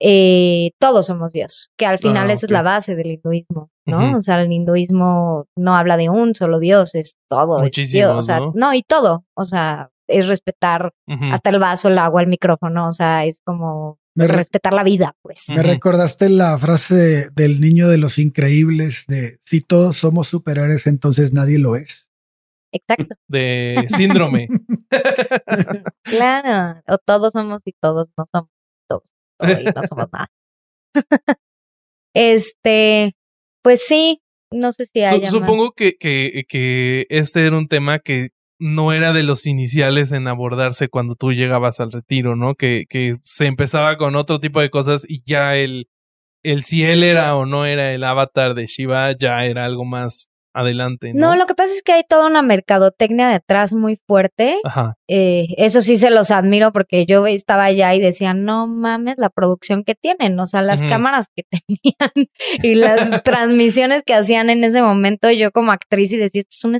eh, todos somos Dios, que al final esa es la base del hinduismo, ¿no? O sea, el hinduismo no habla de un solo Dios, es todo. Dios, o sea, ¿no? y todo, o sea, es respetar hasta el vaso, el agua, el micrófono, o sea, es como respetar la vida, pues. Me recordaste la frase del niño de los increíbles de si todos somos superiores, entonces nadie lo es. Exacto. De síndrome. claro, o todos somos y todos no somos todos, y no somos nada. este, pues sí, no sé si hay. supongo Que, que, que este era un tema que no era de los iniciales en abordarse cuando tú llegabas al retiro, ¿no? Que, que se empezaba con otro tipo de cosas y ya el, el si él era o no era el avatar de Shiva ya era algo más adelante. ¿no? no, lo que pasa es que hay toda una mercadotecnia detrás muy fuerte. Ajá. Eh, eso sí se los admiro porque yo estaba allá y decía, no mames la producción que tienen, o sea, las cámaras que tenían y las transmisiones que hacían en ese momento, yo como actriz y decía, esto es un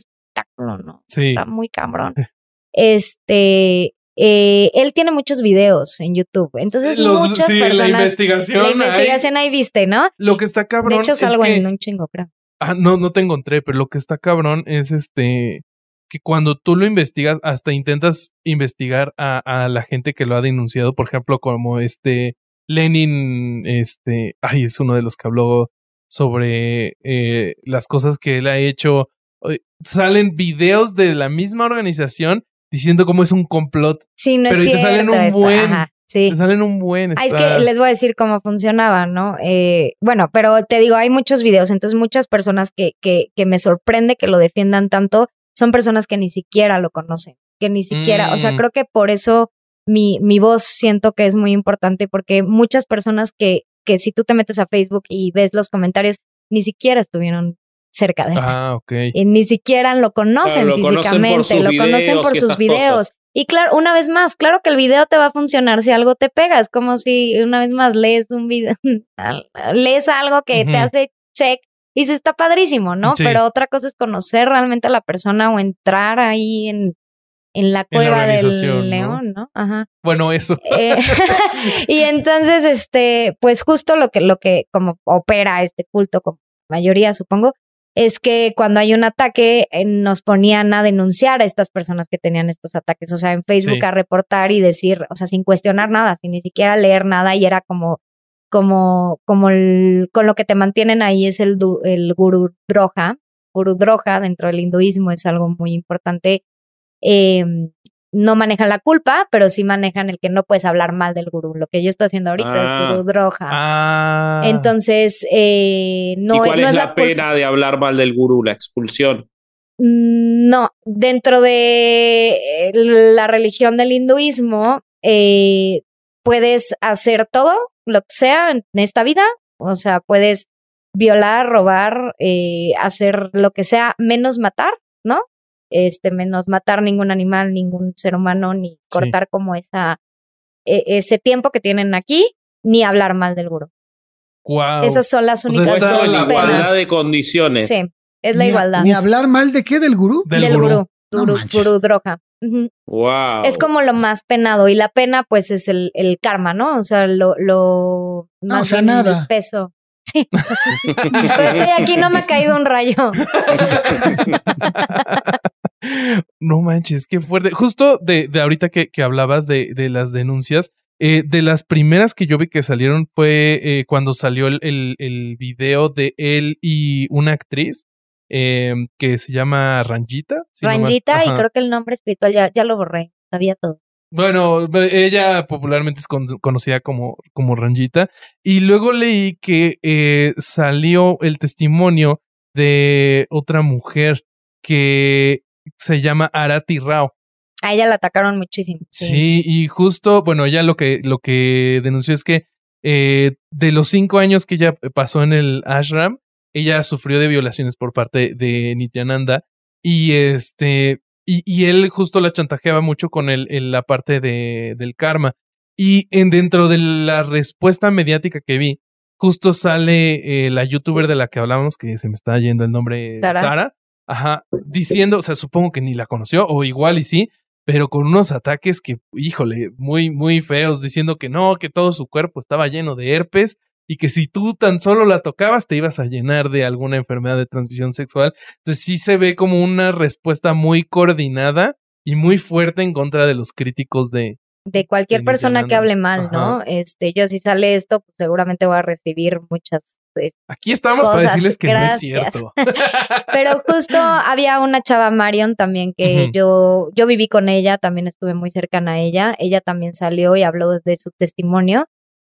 ¿no? Sí. Está muy cabrón. Este, eh, él tiene muchos videos en YouTube. Entonces, muchas personas. La investigación. La investigación ahí, viste, ¿no? Lo que está cabrón. De hecho, salgo en un chingo, creo. Ah, no, no te encontré, pero lo que está cabrón es este. Que cuando tú lo investigas, hasta intentas investigar a, a la gente que lo ha denunciado, por ejemplo, como este Lenin, este, ay, es uno de los que habló sobre eh, las cosas que él ha hecho salen videos de la misma organización diciendo cómo es un complot. Sí, no pero es te salen un buen. sí. Te salen un buen. es que les voy a decir cómo funcionaba, ¿no? Eh, bueno, pero te digo, hay muchos videos, entonces muchas personas que, que, que me sorprende que lo defiendan tanto son personas que ni siquiera lo conocen, que ni siquiera, o sea, mm. creo que por eso mi, mi voz siento que es muy importante porque muchas personas que, que si tú te metes a Facebook y ves los comentarios, ni siquiera estuvieron cerca de él. Ah, ok. Y ni siquiera lo conocen físicamente, lo conocen por sus videos. Y claro, una vez más, claro que el video te va a funcionar si algo te pega. Es como si una vez más lees un video, lees algo que te hace check y se está padrísimo, ¿no? Pero otra cosa es conocer realmente a la persona o entrar ahí en, en la cueva del león, ¿no? Ajá. Bueno, eso. Eh, y entonces, este, pues justo lo que, lo que como opera este culto, como mayoría supongo, es que cuando hay un ataque eh, nos ponían a denunciar a estas personas que tenían estos ataques, o sea, en Facebook a reportar y decir, o sea, sin cuestionar nada, sin ni siquiera leer nada y era como como como el, con lo que te mantienen ahí es el el guru droga, guru droga dentro del hinduismo es algo muy importante. Eh, no manejan la culpa, pero sí manejan el que no puedes hablar mal del gurú. Lo que yo estoy haciendo ahorita es ah. gurú droga. Ah. Entonces, eh, no, ¿Y cuál es, la, pena de hablar mal del gurú? La expulsión. Mm, no, dentro de eh, la religión del hinduismo, eh, puedes hacer todo, lo que sea en esta vida. O sea, puedes violar, robar, hacer lo que sea, menos matar, ¿no? Este, menos matar ningún animal, ningún ser humano, ni cortar como esa, e, ese tiempo que tienen aquí, ni hablar mal del gurú. Wow. Esas son las únicas dos la igualdad de condiciones. Sí, es la igualdad. ¿Ni hablar mal de qué? ¿Del gurú? Del, gurú. Gurú, droga. Wow. Es como lo más penado y la pena pues es el, el karma, ¿no? O sea, lo, lo no, o sea, nada. el peso. Sí. pues estoy aquí, no me ha caído un rayo. no manches, qué fuerte. Justo de, de ahorita que, que hablabas de, de, las denuncias, eh, de las primeras que yo vi que salieron fue eh, cuando salió el, el, el, video de él y una actriz eh, que se llama Ranjita. Ranjita, y creo que el nombre espiritual ya, ya lo borré, sabía todo. Bueno, ella popularmente es conocida como, como Ranjita. Y luego leí que eh, salió el testimonio de otra mujer que se llama Arati Rao. A ella la atacaron muchísimo. Sí. y justo, bueno, ella lo que, lo que denunció es que eh, de los cinco años que ella pasó en el ashram, ella sufrió de violaciones por parte de Nityananda y este y, y él justo la chantajeaba mucho con el, la parte de, del karma. Y en dentro de la respuesta mediática que vi, justo sale eh, la youtuber de la que hablábamos, que se me está yendo el nombre, Sara. Ajá, diciendo, o sea, supongo que ni la conoció, o igual y sí, pero con unos ataques que, híjole, muy, muy feos, diciendo que no, que todo su cuerpo estaba lleno de herpes y que si tú tan solo la tocabas te ibas a llenar de alguna enfermedad de transmisión sexual. Entonces sí se ve como una respuesta muy coordinada y muy fuerte en contra de los críticos de... De cualquier persona que hable mal, ¿no? Este, yo si sale esto, pues seguramente voy a recibir muchas Aquí estamos para decirles que no es cierto. Pero justo había una chava Marion también que yo, yo viví con ella, también estuve muy cercana a ella. Ella también salió y habló de su testimonio.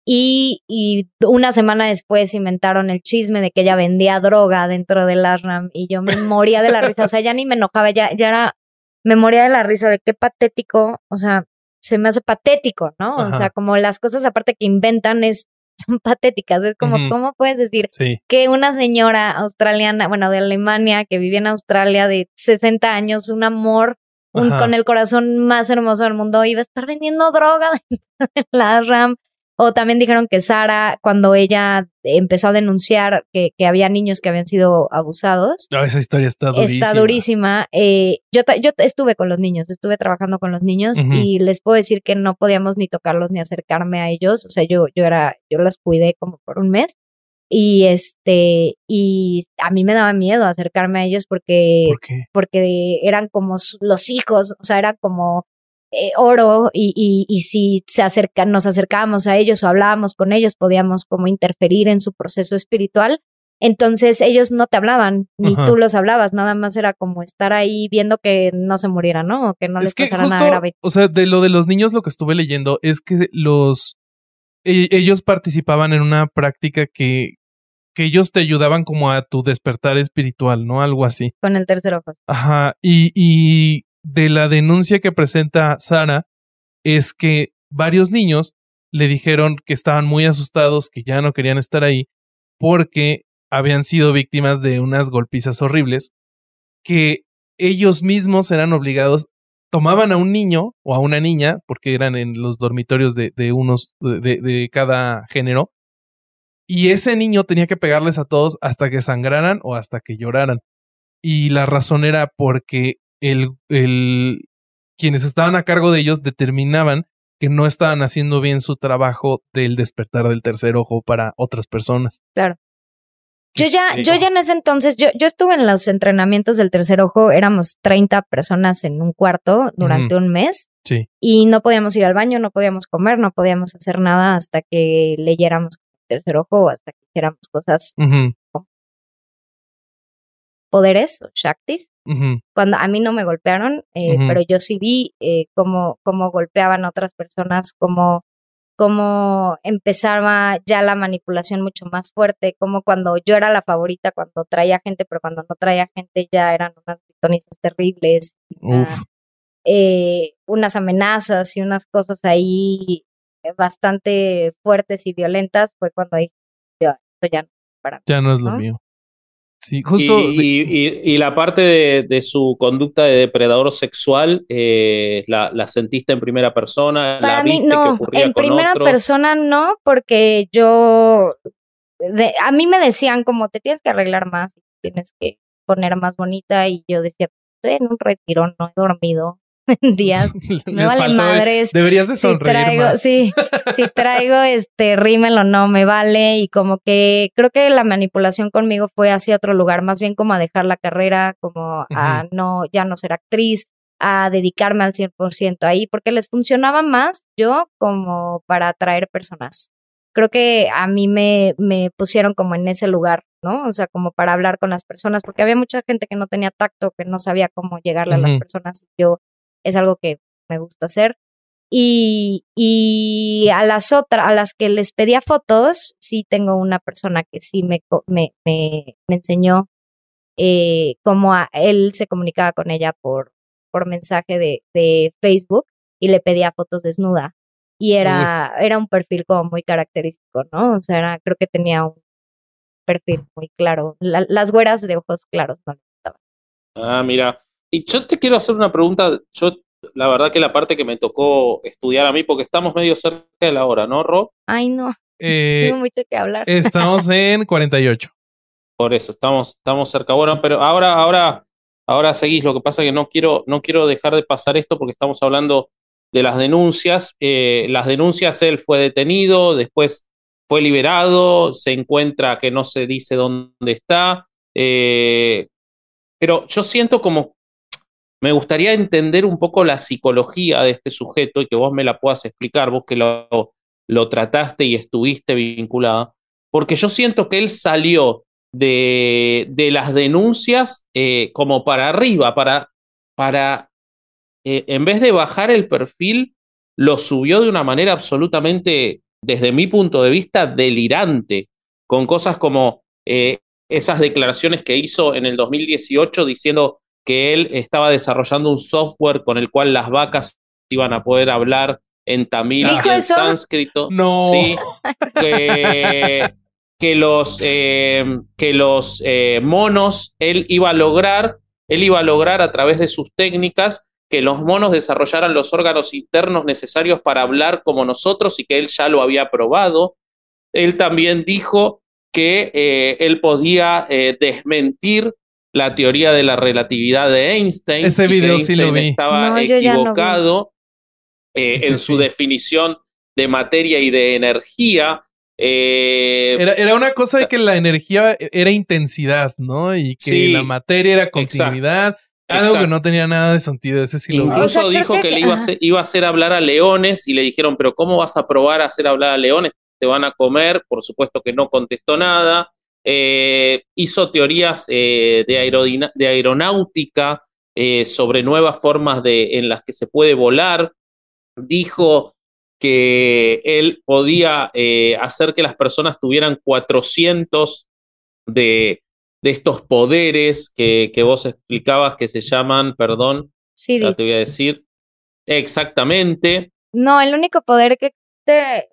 Y, y, una semana después inventaron el chisme de que ella vendía droga dentro del ASRAM y yo me moría de la risa, o sea, ya ni me enojaba, ya, ya era, me moría de la risa de qué patético, o sea, se me hace patético, ¿no? O sea, como las cosas aparte que inventan es, son patéticas, es como, ¿cómo puedes decir que una señora australiana, bueno, de Alemania, que vivía en Australia de 60 años, un amor, un, con el corazón más hermoso del mundo, iba a estar vendiendo droga dentro del ASRAM? O también dijeron que Sara, cuando ella empezó a denunciar que, que había niños que habían sido abusados. No, esa historia está durísima. Está durísima. Eh, yo, yo estuve con los niños, estuve trabajando con los niños y les puedo decir que no podíamos ni tocarlos ni acercarme a ellos. O sea, yo, yo era, yo las cuidé como por un mes. Y este, y a mí me daba miedo acercarme a ellos porque, porque eran como los hijos, o sea, era como eh, oro y, y, y, si se acercan, nos acercábamos a ellos o hablábamos con ellos, podíamos como interferir en su proceso espiritual. Entonces ellos no te hablaban, ni tú los hablabas, nada más era como estar ahí viendo que no se muriera, ¿no? O que no les pasara nada grave. O sea, de lo de los niños lo que estuve leyendo es que los e, ellos participaban en una práctica que que ellos te ayudaban como a tu despertar espiritual, ¿no? Algo así. Con el tercer ojo. Ajá, y, y de la denuncia que presenta Sara es que varios niños le dijeron que estaban muy asustados, que ya no querían estar ahí, porque habían sido víctimas de unas golpizas horribles, que ellos mismos eran obligados, tomaban a un niño o a una niña, porque eran en los dormitorios de, unos, de, de cada género, y ese niño tenía que pegarles a todos hasta que sangraran o hasta que lloraran. Y la razón era porque el, el, quienes estaban a cargo de ellos determinaban que no estaban haciendo bien su trabajo del despertar del tercer ojo para otras personas. Claro. Yo ya, yo ya en ese entonces, yo, yo estuve en los entrenamientos del tercer ojo, éramos 30 personas en un cuarto durante un mes. Sí. Y no podíamos ir al baño, no podíamos comer, no podíamos hacer nada hasta que leyéramos el tercer ojo o hasta que hiciéramos cosas poderes o shaktis. Cuando a mí no me golpearon, eh, pero yo sí vi eh, cómo, cómo golpeaban a otras personas, cómo, cómo empezaba ya la manipulación mucho más fuerte, como cuando yo era la favorita, cuando traía gente, pero cuando no traía gente ya eran unas gritonisas terribles, eh, unas amenazas y unas cosas ahí bastante fuertes y violentas, fue cuando dije, yo, esto ya no, para ya no es lo mío. Sí, justo. Y, la parte de, su conducta de depredador sexual, eh, la, sentiste en primera persona? Para mí, no. en primera persona no, porque yo. a mí me decían, como te tienes que arreglar más, tienes que poner más bonita, y yo decía, estoy en un retiro, no he dormido, días. Me vale madres. Deberías de sonreír. Si traigo, más. sí, si traigo este rímel o no, me vale. Y como que creo que la manipulación conmigo fue hacia otro lugar, más bien como a dejar la carrera, como a no, ya no ser actriz, a dedicarme al 100% ahí, porque les funcionaba más yo como para atraer personas. Creo que a mí me, me pusieron como en ese lugar, ¿no? O sea, como para hablar con las personas, porque había mucha gente que no tenía tacto, que no sabía cómo llegarle a las personas. Yo es algo que me gusta hacer. Y, y a las otras, a las que les pedía fotos, sí tengo una persona que sí me, me, me, enseñó eh, cómo él se comunicaba con ella por, por mensaje de, de Facebook y le pedía fotos desnuda. Y era, era un perfil como muy característico, ¿no? O sea, era, creo que tenía un perfil muy claro. las güeras de ojos claros no Ah, mira. Y yo te quiero hacer una pregunta. Yo, la verdad que la parte que me tocó estudiar a mí, porque estamos medio cerca de la hora, ¿no, Rob? Ay, no. Eh, Tengo mucho que hablar. Estamos en 48. Por eso, estamos, estamos cerca. Bueno, pero ahora, ahora, ahora seguís. Lo que pasa es que no quiero, no quiero dejar de pasar esto porque estamos hablando de las denuncias. Eh, las denuncias, él fue detenido, después fue liberado, se encuentra que no se dice dónde está. Eh, pero yo siento como, me gustaría entender un poco la psicología de este sujeto y que vos me la puedas explicar, vos que lo, lo trataste y estuviste vinculada, porque yo siento que él salió de, de las denuncias eh, como para arriba, para, para eh, en vez de bajar el perfil, lo subió de una manera absolutamente, desde mi punto de vista, delirante, con cosas como eh, esas declaraciones que hizo en el 2018 diciendo que él estaba desarrollando un software con el cual las vacas iban a poder hablar en tamil y en sánscrito. No. Sí, que, los, eh, que los eh, monos, él iba a lograr, él iba a lograr a través de sus técnicas que los monos desarrollaran los órganos internos necesarios para hablar como nosotros y que él ya lo había probado. Él también dijo que eh, él podía eh, desmentir la teoría de la relatividad de Einstein. Ese video sí lo vi. Estaba equivocado eh, en su definición de materia y de energía. Era, una cosa de que la energía era intensidad, ¿no? Y que la materia era continuidad. Algo que no tenía nada de sentido, ese sí lo Incluso dijo que, le iba a, hacer, iba a hacer hablar a leones y le dijeron, pero ¿cómo vas a probar a hacer hablar a leones? te van a comer, por supuesto que no contestó nada, eh, hizo teorías eh, de, de, aeronáutica eh, sobre nuevas formas de, en las que se puede volar, dijo que él podía hacer que las personas tuvieran 400 de, de estos poderes que, que, vos explicabas que se llaman, perdón, sí, te voy a decir, exactamente. No, el único poder que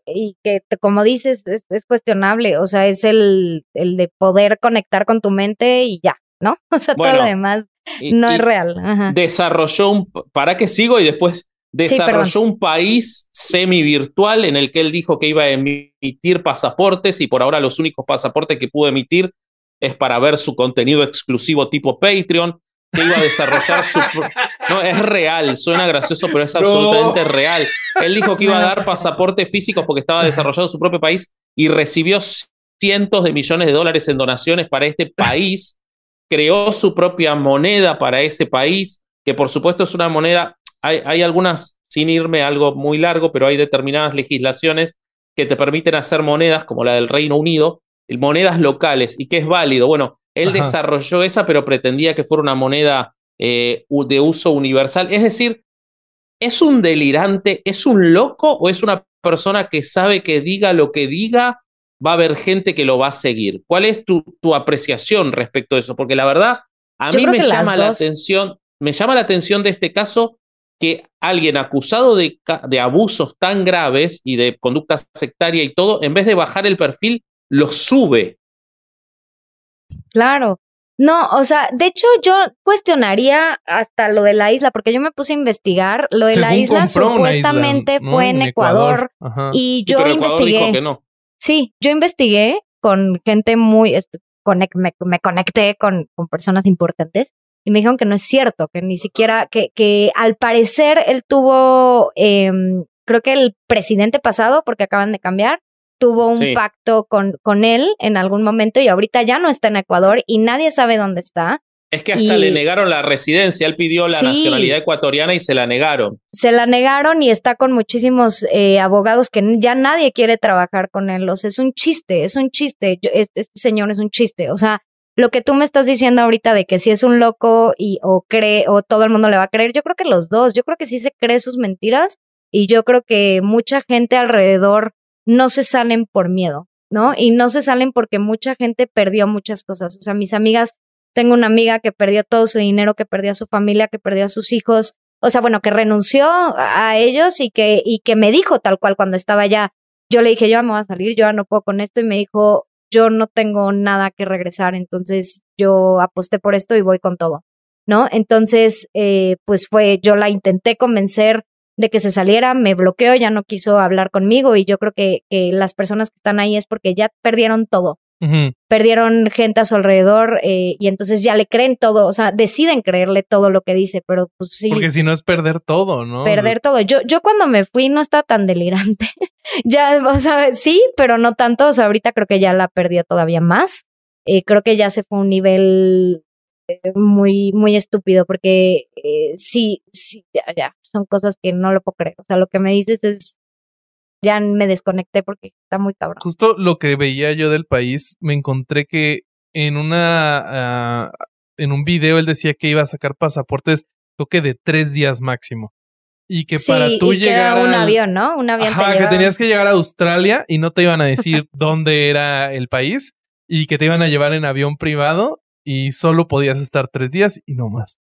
y que, como dices, es, cuestionable, o sea, es el, el, de poder conectar con tu mente y ya, ¿no? O sea, todo lo demás no es real. Desarrolló un, ¿para qué sigo? Y después desarrolló un país semi-virtual en el que él dijo que iba a emitir pasaportes y por ahora los únicos pasaportes que pudo emitir es para ver su contenido exclusivo tipo Patreon que iba a desarrollar su... No, es real, suena gracioso, pero es absolutamente real. Él dijo que iba a dar pasaportes físicos porque estaba desarrollando su propio país y recibió cientos de millones de dólares en donaciones para este país, creó su propia moneda para ese país, que por supuesto es una moneda, hay, hay algunas, sin irme a algo muy largo, pero hay determinadas legislaciones que te permiten hacer monedas como la del Reino Unido, monedas locales y que es válido. Bueno, él desarrolló esa, pero pretendía que fuera una moneda eh, de uso universal. Es decir, ¿es un delirante, es un loco o es una persona que sabe que diga lo que diga, va a haber gente que lo va a seguir? ¿Cuál es tu, tu apreciación respecto a eso? Porque la verdad, a mí me llama la atención, me llama la atención de este caso que alguien acusado de, de abusos tan graves y de conducta sectaria y todo, en vez de bajar el perfil, lo sube. Claro. No, o sea, de hecho yo cuestionaría hasta lo de la isla, porque yo me puse a investigar. Lo de la isla supuestamente fue en, Ecuador, y yo investigué. Sí, yo investigué con gente muy, me, conecté con, con, personas importantes y me dijeron que no es cierto, que ni siquiera, que, que al parecer él tuvo, em, creo que el presidente pasado, porque acaban de cambiar, tuvo un pacto con, con él en algún momento y ahorita ya no está en Ecuador y nadie sabe dónde está. Es que hasta le negaron la residencia, él pidió la nacionalidad ecuatoriana y se la negaron. Se la negaron y está con muchísimos eh, abogados que ya nadie quiere trabajar con él. O sea, es un chiste, es un chiste. este, este, señor es un chiste. O sea, lo que tú me estás diciendo ahorita de que si es un loco y o cree o todo el mundo le va a creer, yo creo que los dos, yo creo que sí se cree sus mentiras y yo creo que mucha gente alrededor no se salen por miedo, ¿no? Y no se salen porque mucha gente perdió muchas cosas. O sea, mis amigas, tengo una amiga que perdió todo su dinero, que perdió a su familia, que perdió a sus hijos. O sea, bueno, que renunció a ellos y que, y que me dijo tal cual cuando estaba allá. Yo le dije, yo ya me voy a salir, yo ya no puedo con esto. Y me dijo, yo no tengo nada que regresar, entonces yo aposté por esto y voy con todo, ¿no? Entonces, eh, pues fue, yo la intenté convencer de que se saliera, me bloqueó, ya no quiso hablar conmigo y yo creo que, que las personas que están ahí es porque ya perdieron todo. Perdieron gente a su alrededor eh, y entonces ya le creen todo, o sea, deciden creerle todo lo que dice, pero pues sí. Porque si no es perder todo, ¿no? Perder todo. Yo, yo cuando me fui no estaba tan delirante. ya, o sea, sí, pero no tanto. O sea, ahorita creo que ya la perdió todavía más. Eh, creo que ya se fue a un nivel muy, muy estúpido porque sí, sí, ya, ya, son cosas que no lo puedo creer. O sea, lo que me dices es ya me desconecté porque está muy cabrón. Justo lo que veía yo del país, me encontré que en una uh, en un video él decía que iba a sacar pasaportes, creo que de tres días máximo. Y que para tú y llegar. Que un avión, ¿no? Un avión. Ajá, que tenías que llegar a Australia y no te iban a decir dónde era el país y que te iban a llevar en avión privado y solo podías estar tres días y no más.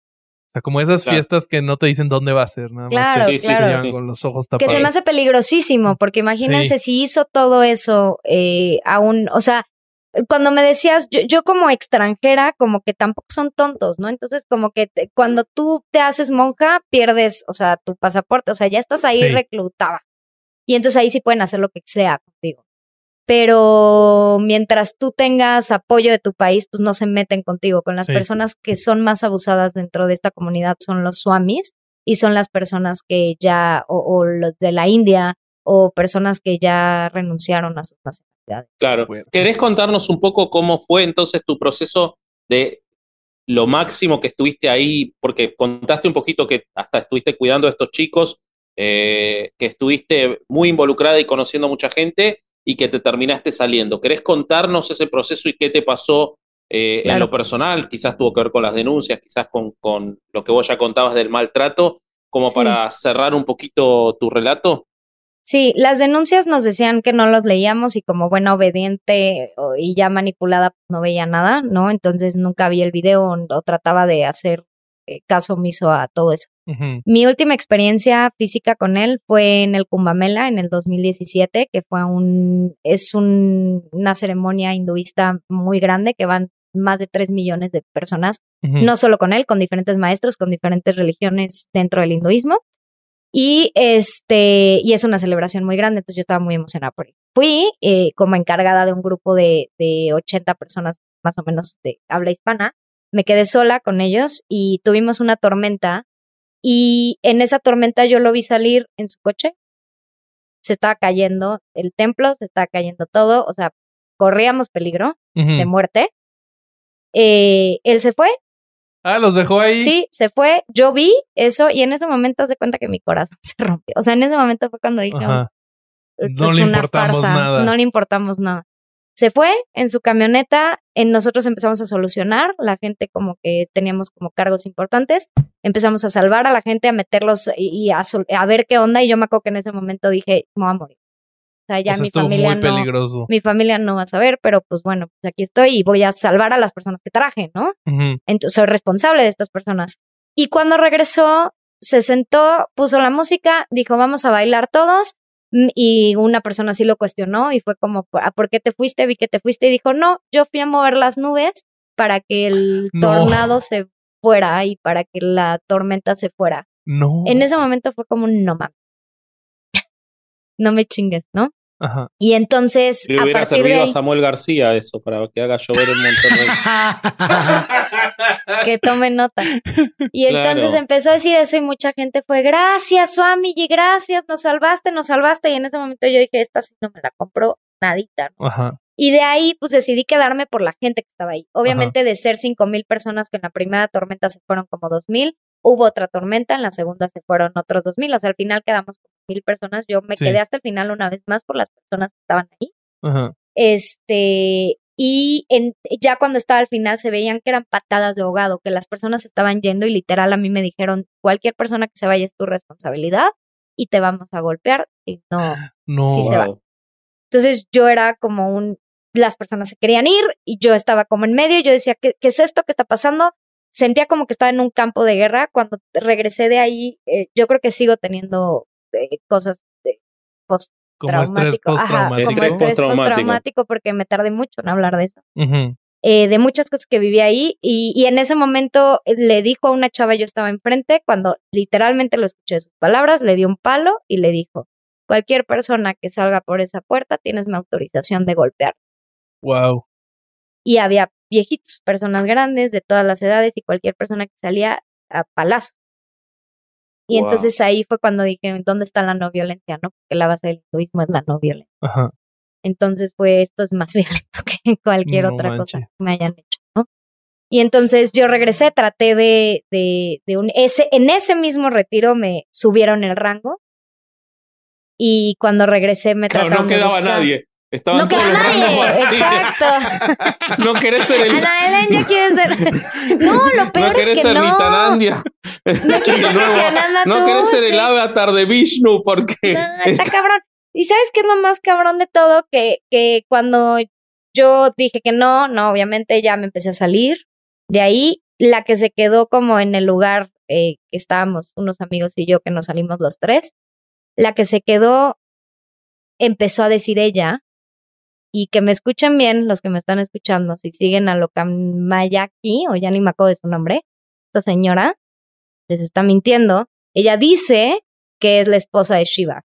O sea, como esas fiestas que no te dicen dónde va a ser, nada claro, que claro. con los ojos tapados. Que se me hace peligrosísimo, porque imagínense si hizo todo eso eh, aún, o sea, cuando me decías, yo, yo, como extranjera, como que tampoco son tontos, ¿no? Entonces, como que cuando tú te haces monja, pierdes, o sea, tu pasaporte, o sea, ya estás ahí reclutada. Y entonces ahí sí pueden hacer lo que sea contigo pero mientras tú tengas apoyo de tu país, pues no se meten contigo. Con las personas que son más abusadas dentro de esta comunidad son los swamis y son las personas que ya, o, los de la India, o personas que ya renunciaron a sus nacionalidades. Claro. ¿Querés contarnos un poco cómo fue entonces tu proceso de lo máximo que estuviste ahí? Porque contaste un poquito que hasta estuviste cuidando a estos chicos, eh, que estuviste muy involucrada y conociendo a mucha gente y que te terminaste saliendo. ¿Querés contarnos ese proceso y qué te pasó eh, en lo personal? Quizás tuvo que ver con las denuncias, quizás con, con lo que vos ya contabas del maltrato, como para cerrar un poquito tu relato. Sí, las denuncias nos decían que no los leíamos y como buena obediente y ya manipulada no veía nada, ¿no? Entonces nunca vi el video o trataba de hacer caso omiso a todo eso. Mi última experiencia física con él fue en el Kumbamela en el 2017, que fue un, es una ceremonia hinduista muy grande que van más de 3 millones de personas, no solo con él, con diferentes maestros, con diferentes religiones dentro del hinduismo. Y este, y es una celebración muy grande, entonces yo estaba muy emocionada por él. Fui eh, como encargada de un grupo de, de 80 personas más o menos de habla hispana. Me quedé sola con ellos y tuvimos una tormenta y en esa tormenta yo lo vi salir en su coche. Se estaba cayendo el templo, se estaba cayendo todo, o sea, corríamos peligro de muerte. Eh, él se fue. Ah, los dejó ahí. Sí, se fue. Yo vi eso y en ese momento se cuenta que mi corazón se rompió. O sea, en ese momento fue cuando dije, no le importamos nada. No le importamos nada. Se fue en su camioneta, en nosotros empezamos a solucionar, la gente como que teníamos como cargos importantes, empezamos a salvar a la gente, a meterlos y, a, a, ver qué onda y yo me acuerdo que en ese momento dije, me voy a morir. O sea, ya mi familia muy peligroso. mi familia no va a saber, pero pues bueno, pues aquí estoy y voy a salvar a las personas que traje, ¿no? Entonces soy responsable de estas personas. Y cuando regresó, se sentó, puso la música, dijo, vamos a bailar todos y una persona sí lo cuestionó y fue como, ah, ¿por qué te fuiste? Vi que te fuiste y dijo, no, yo fui a mover las nubes para que el tornado se fuera y para que la tormenta se fuera. No. En ese momento fue como, no mames. no me chingues, ¿no? Ajá. Y entonces. Le hubiera servido a Samuel García eso, para que haga llover el montón que tome nota. Y entonces empezó a decir eso y mucha gente fue, gracias, Swamiji, gracias, nos salvaste, nos salvaste. Y en ese momento yo dije, esta sí no me la compro nadita. Ajá. Y de ahí, pues decidí quedarme por la gente que estaba ahí. Obviamente, de ser cinco mil personas que en la primera tormenta se fueron como dos mil, hubo otra tormenta, en la segunda se fueron otros dos mil. O sea, al final quedamos mil personas. Yo me quedé hasta el final una vez más por las personas que estaban ahí. Este, y en, ya cuando estaba al final se veían que eran patadas de ahogado, que las personas estaban yendo y literal a mí me dijeron, cualquier persona que se vaya es tu responsabilidad y te vamos a golpear y no, no si se va. Entonces yo era como un, las personas se querían ir y yo estaba como en medio, yo decía, ¿qué, qué es esto que está pasando? Sentía como que estaba en un campo de guerra. Cuando regresé de ahí, eh, yo creo que sigo teniendo cosas de post como estrés postraumático. como estrés postraumático porque me tardé mucho en hablar de eso. Eh, de muchas cosas que viví ahí y, y, en ese momento eh, le dijo a una chava, yo estaba enfrente, cuando literalmente lo escuché sus palabras, le dio un palo y le dijo, cualquier persona que salga por esa puerta tienes mi autorización de golpear. Wow. Y había viejitos, personas grandes de todas las edades y cualquier persona que salía a palazo. Y entonces ahí fue cuando dije, ¿dónde está la no violencia? ¿No? Porque la base del hinduismo es la no violencia. Ajá. Entonces, pues esto es más violento que cualquier otra cosa que me hayan hecho, ¿no? Y entonces yo regresé, traté de, de, de un, ese, en ese mismo retiro me subieron el rango. Y cuando regresé me claro, trataron no quedaba nadie. Estaban no queda nadie, exacto. no querés ser el. Ana Belén ya quiere ser. No, lo peor no es que ser no. Nitanandia. No quieres ser Nityananda No querés ser el avatar de Vishnu porque. No, está cabrón. Y sabes qué es lo más cabrón de todo? Que, que cuando yo dije que no, no, obviamente ya me empecé a salir. De ahí, la que se quedó como en el lugar eh, que estábamos, unos amigos y yo, que nos salimos los tres, la que se quedó empezó a decir ella, y que me escuchen bien los que me están escuchando, si siguen a Lokamayaki, o ya ni me acuerdo de su nombre, esta señora les está mintiendo. Ella dice que es la esposa de Shiva.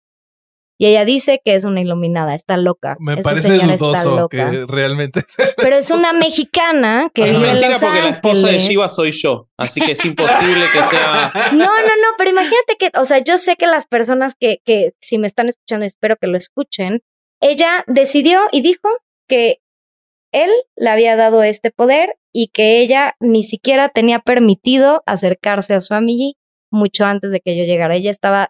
Y ella dice que es una iluminada, está loca. Me parece dudoso que realmente Pero es una mexicana que vive en Los porque la esposa de Shiva soy yo, así que es imposible que sea... No, no, no, pero imagínate que, o sea, yo sé que las personas que, que si me están escuchando, espero que lo escuchen, ella decidió y dijo que él le había dado este poder y que ella ni siquiera tenía permitido acercarse a su amiga mucho antes de que yo llegara. Ella estaba,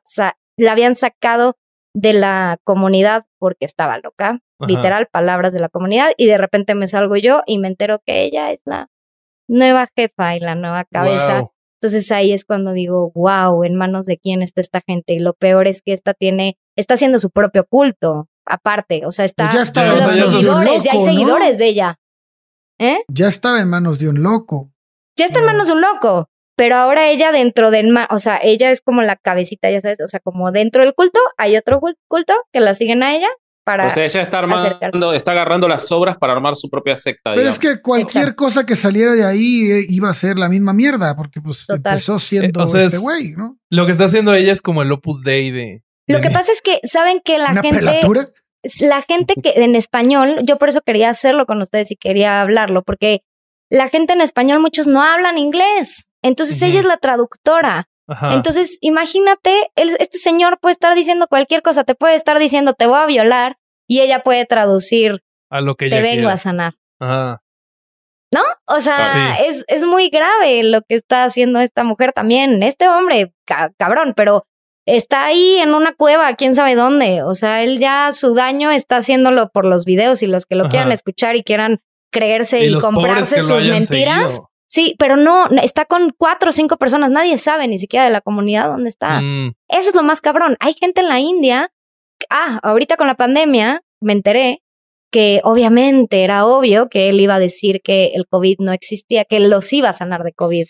la habían sacado de la comunidad porque estaba loca, literal, palabras de la comunidad, y de repente me salgo yo y me entero que ella es la nueva jefa y la nueva cabeza. Entonces ahí es cuando digo, wow, en manos de quién está esta gente. Y lo peor es que esta tiene, está haciendo su propio culto aparte. O sea, está pues ya estaba los seguidores, ya hay seguidores de ella. ¿Eh? Ya estaba en manos de un loco. Ya está en manos de un loco. Pero ahora ella dentro del, o sea, ella es como la cabecita, ya sabes, o sea, como dentro del culto hay otro culto que la siguen a ella para. O sea, ella está armando, está agarrando las obras para armar su propia secta. Pero es que cualquier cosa que saliera de ahí eh, iba a ser la misma mierda, porque pues empezó siendo eh, este güey, ¿no? Lo que está haciendo ella es como el Opus Dei de, lo que pasa es que saben que la gente, la gente que en español, yo por eso quería hacerlo con ustedes y quería hablarlo, porque la gente en español muchos no hablan inglés, entonces ella es la traductora. Entonces, imagínate, este señor puede estar diciendo cualquier cosa, te puede estar diciendo te voy a violar y ella puede traducir a lo que te vengo a sanar. ¿No? O sea, es, es muy grave lo que está haciendo esta mujer también, este hombre, cabrón, pero está ahí en una cueva, quién sabe dónde. O sea, él ya su daño está haciéndolo por los videos y los que lo quieran escuchar y quieran creerse y, comprarse sus mentiras. Sí, pero no, está con cuatro o cinco personas, nadie sabe ni siquiera de la comunidad dónde está. Mm. Eso es lo más cabrón. Hay gente en la India, ah, ahorita con la pandemia me enteré que obviamente era obvio que él iba a decir que el COVID no existía, que los iba a sanar de COVID.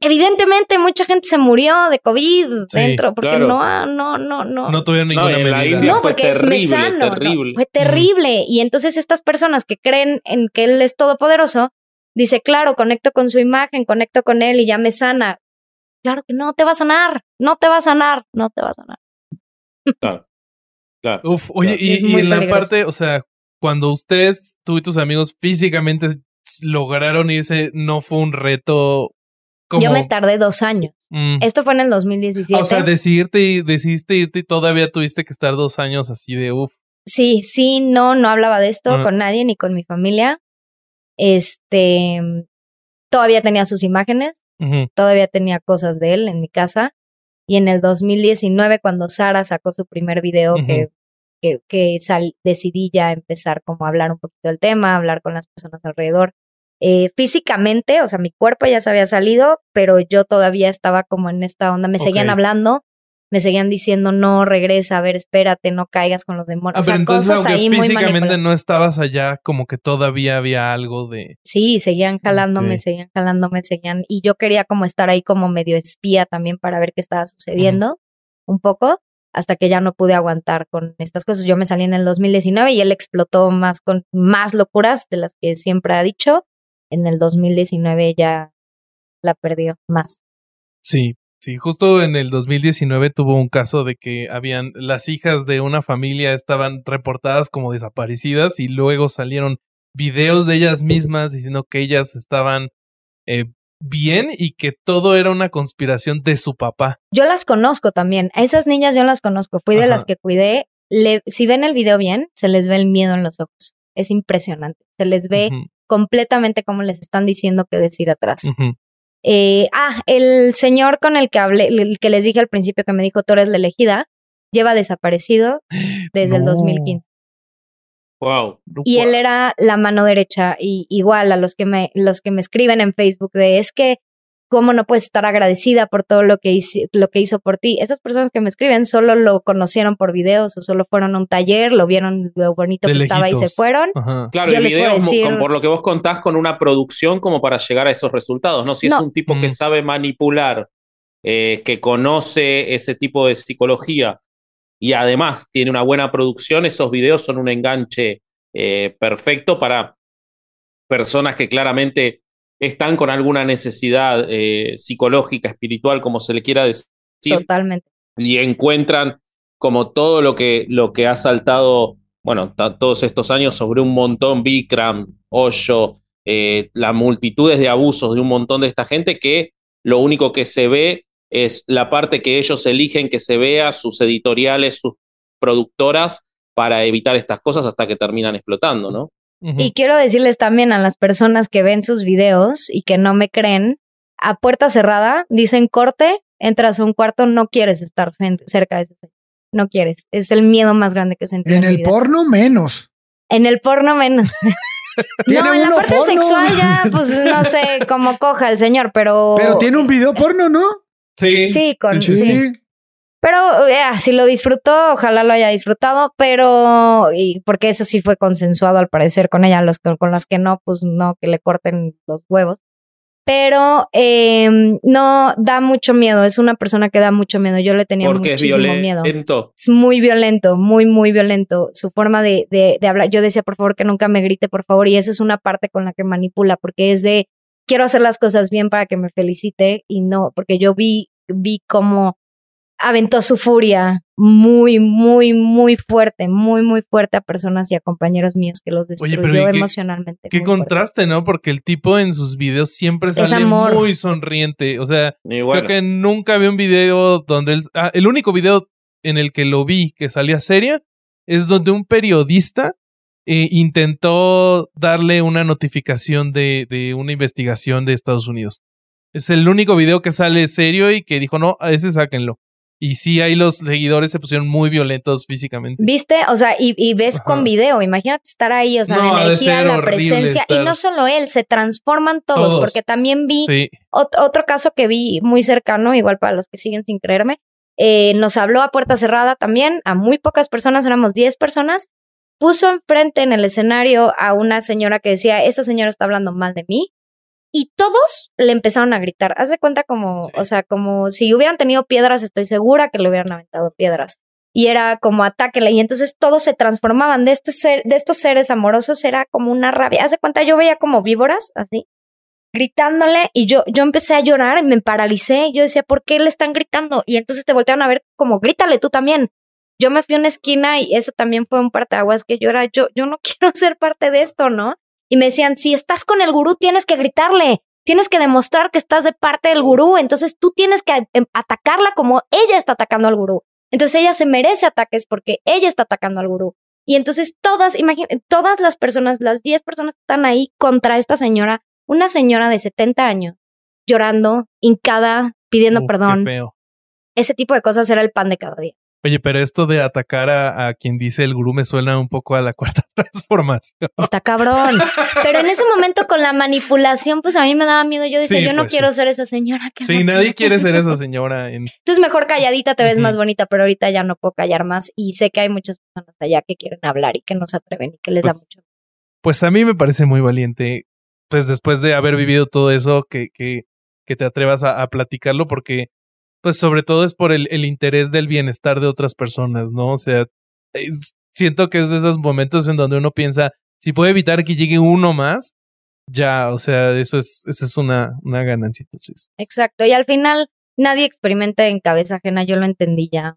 Evidentemente, mucha gente se murió de COVID dentro, porque no, no, no, no. No tuvieron ninguna medida. No, porque es mesano. fue terrible. Y entonces estas personas que creen en que él es todopoderoso, dice, claro, conecto con su imagen, conecto con él y ya me sana. Claro que no te va a sanar, no te va a sanar, no te va a sanar. Claro. claro Uf, oye, y, y en la parte, o sea, cuando ustedes, tú y tus amigos físicamente lograron irse, no fue un reto yo me tardé dos años. Mm. Esto fue en el 2017. O sea, decidiste y decidiste irte y todavía tuviste que estar dos años así de uff. Sí, sí, no, no hablaba de esto con nadie ni con mi familia. Este, todavía tenía sus imágenes, todavía tenía cosas de él en mi casa. Y en el 2019, cuando Sara sacó su primer video que, que, que decidí ya empezar como a hablar un poquito del tema, hablar con las personas alrededor. Eh, físicamente, o sea, mi cuerpo ya se había salido, pero yo todavía estaba como en esta onda, me seguían hablando, me seguían diciendo, no, regresa, a ver, espérate, no caigas con los demonios. o sea, cosas ahí físicamente no estabas allá, como que todavía había algo de... Sí, seguían jalándome, seguían jalándome, seguían, y yo quería como estar ahí como medio espía también para ver qué estaba sucediendo, un poco, hasta que ya no pude aguantar con estas cosas. Yo me salí en el 2019 y él explotó más con más locuras de las que siempre ha dicho. En el 2019 ya la perdió más. Sí, sí, justo en el 2019 tuvo un caso de que habían las hijas de una familia estaban reportadas como desaparecidas y luego salieron videos de ellas mismas diciendo que ellas estaban eh, bien y que todo era una conspiración de su papá. Yo las conozco también. A esas niñas yo las conozco. Fui de las que cuidé. si ven el video bien, se les ve el miedo en los ojos. Es impresionante. Se les ve completamente como les están diciendo que decir atrás. Eh, ah, el señor con el que hablé, el que les dije al principio que me dijo Torres la elegida, lleva desaparecido desde el 2015. Wow. Y él era la mano derecha y igual a los que me los que me escriben en Facebook de es que cómo no puedes estar agradecida por todo lo que hizo, lo que hizo por ti. Esas personas que me escriben solo lo conocieron por videos o solo fueron a un taller, lo vieron lo bonito que estaba y se fueron. Claro, el video por lo que vos contás con una producción como para llegar a esos resultados, ¿no? Si es un tipo que mm. sabe manipular, eh, que conoce ese tipo de psicología y además tiene una buena producción, esos videos son un enganche eh, perfecto para personas que claramente están con alguna necesidad eh, psicológica, espiritual, como se le quiera decir. Totalmente. Y encuentran como todo lo que, lo que ha saltado, bueno, todos estos años sobre un montón, Bikram, Osho, eh, las multitudes de abusos de un montón de esta gente que lo único que se ve es la parte que ellos eligen que se vea, sus editoriales, sus productoras, para evitar estas cosas hasta que terminan explotando, ¿no? Y quiero decirles también a las personas que ven sus videos y que no me creen, a puerta cerrada, dicen corte, entras a un cuarto, no quieres estar cerca de ese No quieres. Es el miedo más grande que sentí. En, en el porno menos. En el porno menos. no, en la parte sexual ya, pues no sé cómo coja el señor, pero. Pero tiene un video porno, ¿no? Sí. Sí, con, sí. Pero eh, si lo disfrutó, ojalá lo haya disfrutado, pero y porque eso sí fue consensuado al parecer con ella, los con las que no, pues no, que le corten los huevos. Pero eh, no da mucho miedo, es una persona que da mucho miedo. Yo le tenía porque muchísimo es miedo. Es muy violento, muy, muy violento. Su forma de, de, de hablar, yo decía, por favor, que nunca me grite, por favor, y esa es una parte con la que manipula, porque es de quiero hacer las cosas bien para que me felicite y no, porque yo vi, vi cómo aventó su furia muy, muy, muy fuerte, muy, muy fuerte a personas y a compañeros míos que los destruyó emocionalmente. Qué, contraste, ¿no? Porque el tipo en sus videos siempre sale muy sonriente. O sea, creo que nunca vi un video donde él, ah, el único video en el que lo vi que salía seria es donde un periodista eh, intentó darle una notificación de, de una investigación de Estados Unidos. Es el único video que sale serio y que dijo, no, a ese sáquenlo. Y sí, ahí los seguidores se pusieron muy violentos físicamente. ¿Viste? O sea, y, ves con video, imagínate estar ahí, o sea, la energía, la presencia. Y no solo él, se transforman todos, porque también vi otro, caso que vi muy cercano, igual para los que siguen sin creerme. Eh, nos habló a puerta cerrada también, a muy pocas personas, éramos 10 personas, puso enfrente en el escenario a una señora que decía, esta señora está hablando mal de mí. Y todos le empezaron a gritar. Haz de cuenta como, o sea, como si hubieran tenido piedras, estoy segura que le hubieran aventado piedras. Y era como atáquele. Y entonces todos se transformaban de este ser, de estos seres amorosos, era como una rabia. Haz de cuenta, yo veía como víboras, así, gritándole, y yo, yo empecé a llorar, me paralicé. Yo decía, ¿por qué le están gritando? Y entonces te voltearon a ver como, grítale tú también yo me fui a una esquina y eso también fue un parteaguas que yo era, yo, yo no quiero ser parte de esto, ¿no? Y me decían, si estás con el gurú, tienes que gritarle, tienes que demostrar que estás de parte del gurú, entonces tú tienes que em, atacarla como ella está atacando al gurú. Entonces ella se merece ataques porque ella está atacando al gurú. Y entonces todas, imagínense, todas las personas, las 10 personas que están ahí contra esta señora, una señora de 70 años, llorando, hincada, pidiendo perdón. Ese tipo de cosas era el pan de cada día. Oye, pero esto de atacar a, quien dice el gurú me suena un poco a la cuarta transformación. Está cabrón. Pero en ese momento con la manipulación, pues a mí me daba miedo. Yo decía, yo no pues quiero ser esa señora. Que sí, nadie quiere ser esa señora. Entonces mejor calladita te ves más bonita, pero ahorita ya no puedo callar más. Y sé que hay muchas personas allá que quieren hablar y que no se atreven y que les da pues, mucho. Pues a mí me parece muy valiente, pues después de haber vivido todo eso, que, que, que te atrevas a platicarlo, porque pues sobre todo es por el, el interés del bienestar de otras personas, ¿no? O sea, siento que es de esos momentos en donde uno piensa, si puede evitar que llegue uno más, ya, o sea, eso es, eso es una, una ganancia. Entonces. Exacto. Y al final, nadie experimenta en cabeza ajena, yo lo entendí ya.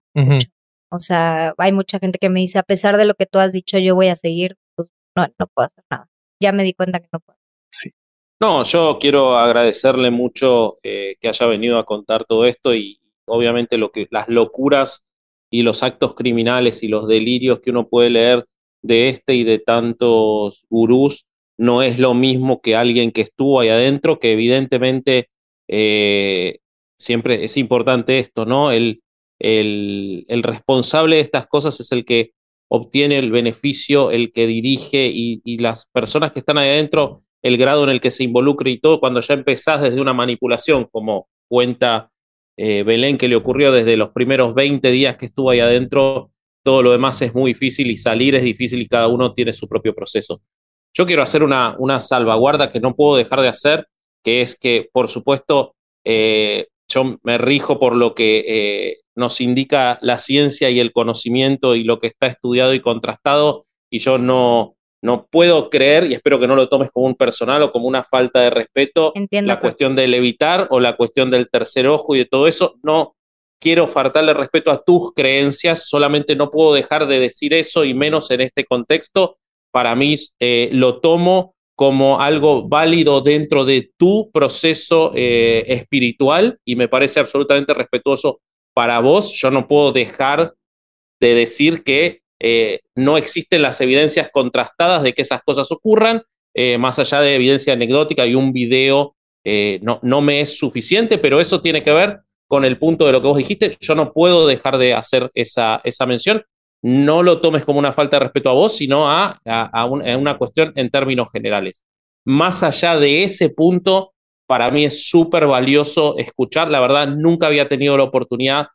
O sea, hay mucha gente que me dice, a pesar de lo que tú has dicho, yo voy a seguir, pues no, no puedo hacer nada. Ya me di cuenta que no puedo. Sí. No, yo quiero agradecerle mucho eh, que haya venido a contar todo esto y obviamente lo que, las locuras y los actos criminales y los delirios que uno puede leer de este y de tantos gurús no es lo mismo que alguien que estuvo ahí adentro, que evidentemente eh, siempre es importante esto, ¿no? El, el, el, responsable de estas cosas es el que obtiene el beneficio, el que dirige y, y, las personas que están ahí adentro, el grado en el que se involucre y todo, cuando ya empezás desde una manipulación, como cuenta eh, Belén, que le ocurrió desde los primeros 20 días que estuvo ahí adentro, todo lo demás es muy difícil y salir es difícil y cada uno tiene su propio proceso. Yo quiero hacer una, una salvaguarda que no puedo dejar de hacer, que es que, por supuesto, eh, yo me rijo por lo que eh, nos indica la ciencia y el conocimiento y lo que está estudiado y contrastado, y yo no, no puedo creer, y espero que no lo tomes como un personal o como una falta de respeto, la cuestión del evitar o la cuestión del tercer ojo y de todo eso. No quiero faltarle respeto a tus creencias, solamente no puedo dejar de decir eso y menos en este contexto. Para mí eh, lo tomo como algo válido dentro de tu proceso eh, espiritual y me parece absolutamente respetuoso para vos. Yo no puedo dejar de decir que eh, no existen las evidencias contrastadas de que esas cosas ocurran, eh, más allá de evidencia anecdótica y un video eh, no, no me es suficiente, pero eso tiene que ver con el punto de lo que vos dijiste. Yo no puedo dejar de hacer esa, esa mención. No lo tomes como una falta de respeto a vos, sino a, a, una cuestión en términos generales. Más allá de ese punto, para mí es súper valioso escuchar. La verdad, nunca había tenido la oportunidad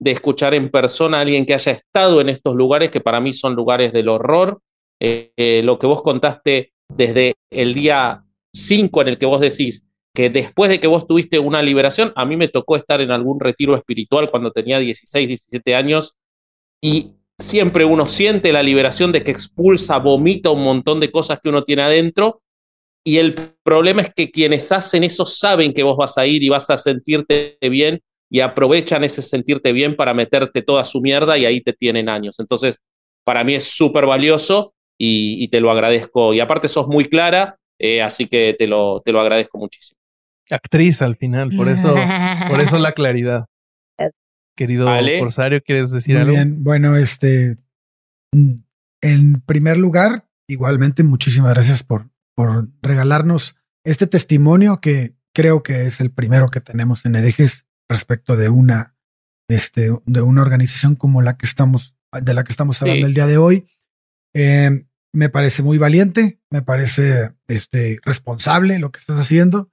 de escuchar en persona a alguien que haya estado en estos lugares, que para mí son lugares del horror. Eh, eh, lo que vos contaste desde el día 5 en el que vos decís que después de que vos tuviste una liberación, a mí me tocó estar en algún retiro espiritual cuando tenía 16, 17 años y siempre uno siente la liberación de que expulsa, vomita un montón de cosas que uno tiene adentro y el problema es que quienes hacen eso saben que vos vas a ir y vas a sentirte bien y aprovechan ese sentirte bien para meterte toda su mierda y ahí te tienen años. Entonces, para mí es súper valioso y, te lo agradezco. Y aparte sos muy clara, eh, así que te lo, te lo agradezco muchísimo. Actriz al final, por eso, por eso la claridad. Querido Corsario, ¿quieres decir algo? Bien, bueno, este, en primer lugar, igualmente muchísimas gracias por, por regalarnos este testimonio que creo que es el primero que tenemos en herejes respecto de una, este, de una organización como la que estamos, de la que estamos hablando el día de hoy. Eh, me parece muy valiente, me parece este, responsable lo que estás haciendo.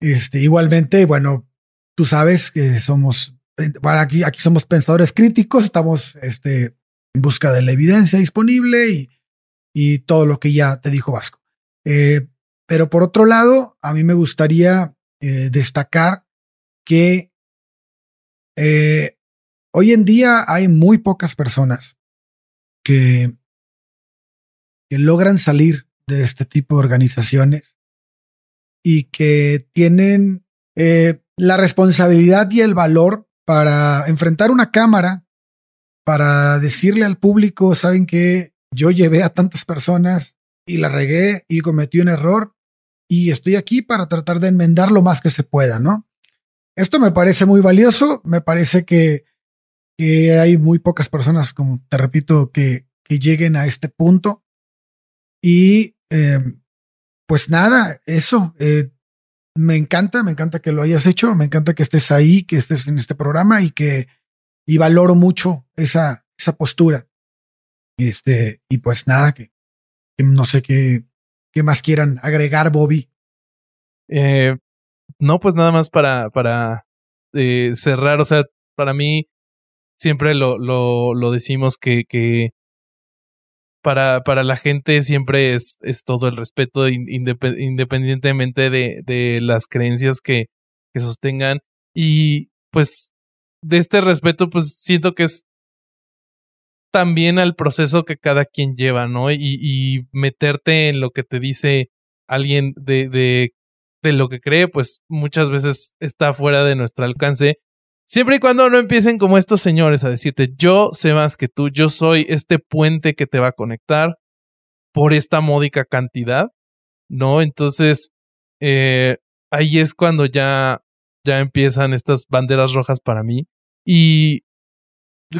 Este, igualmente, bueno, tú sabes que somos, bueno, aquí, aquí somos pensadores críticos, estamos este, en busca de la evidencia disponible y, y todo lo que ya te dijo Vasco. Eh, pero por otro lado, a mí me gustaría eh, destacar que eh, hoy en día hay muy pocas personas que, que logran salir de este tipo de organizaciones y que tienen eh, la responsabilidad y el valor para enfrentar una cámara, para decirle al público, saben que yo llevé a tantas personas y la regué y cometí un error y estoy aquí para tratar de enmendar lo más que se pueda, ¿no? Esto me parece muy valioso, me parece que, hay muy pocas personas, como te repito, que, que lleguen a este punto. Y em, pues nada, eso. Eh, me encanta, me encanta que lo hayas hecho, me encanta que estés ahí, que estés en este programa y que y valoro mucho esa, esa postura. Este, y pues nada, que, no sé qué, qué más quieran agregar, Bobby. Eh, no, pues nada más para, para eh, cerrar, o sea, para mí siempre lo, lo, lo decimos que, que para, para la gente siempre es, es todo el respeto independientemente de, de las creencias que, que sostengan. Y pues de este respeto, pues siento que es también al proceso que cada quien lleva, ¿no? Y, y meterte en lo que te dice alguien de, de, de lo que cree, pues muchas veces está fuera de nuestro alcance. Siempre y cuando no empiecen como estos señores a decirte, yo sé más que tú, yo soy este puente que te va a conectar por esta módica cantidad, ¿no? Entonces, eh, ahí es cuando ya, ya empiezan estas banderas rojas para mí. Y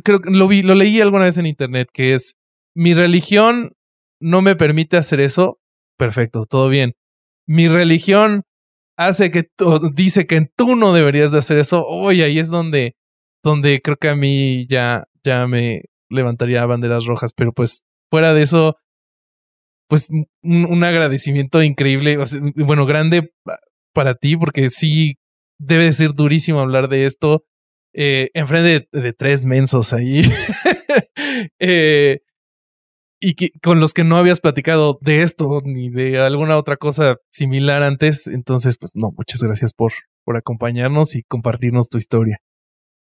creo que lo vi, lo leí alguna vez en internet, que es mi religión no me permite hacer eso. Perfecto, todo bien. Mi religión hace que dice que tú no deberías de hacer eso. Oye, ahí es donde, donde creo que a mí ya, ya me levantaría banderas rojas. Pero pues fuera de eso, pues un, agradecimiento increíble, bueno, grande para ti, porque sí debe ser durísimo hablar de esto eh, enfrente de, tres mensos ahí. eh, y que, con los que no habías platicado de esto ni de alguna otra cosa similar antes. Entonces, pues no, muchas gracias por, por acompañarnos y compartirnos tu historia.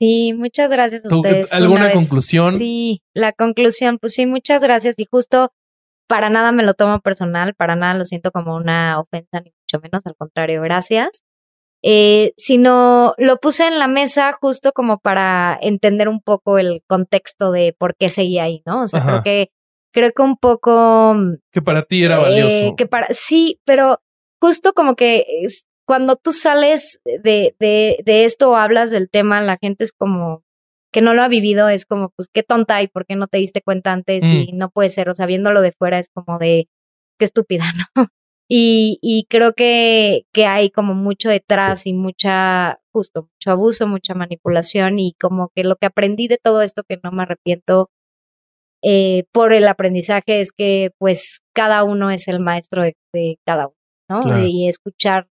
Sí, muchas gracias a ustedes. ¿Alguna conclusión? Sí, la conclusión, pues sí, muchas gracias. Y justo para nada me lo tomo personal, para nada lo siento como una ofensa, ni mucho menos, al contrario, gracias eh, sino lo puse en la mesa justo como para entender un poco el contexto de por qué seguía ahí, ¿no? O sea, creo que creo que un poco mm, que para ti era valioso. Eh, que para sí, pero justo como que es, cuando tú sales de, de, de esto o hablas del tema, la gente es como que no lo ha vivido, es como, pues qué tonta y por qué no te diste cuenta antes mm. y no puede ser, o sea, viéndolo de fuera es como de qué estúpida, ¿no? Y, y creo que, que hay como mucho detrás y mucha, justo, mucho abuso, mucha manipulación y como que lo que aprendí de todo esto que no me arrepiento eh, por el aprendizaje es que pues cada uno es el maestro de, cada uno, ¿no? Y escuchar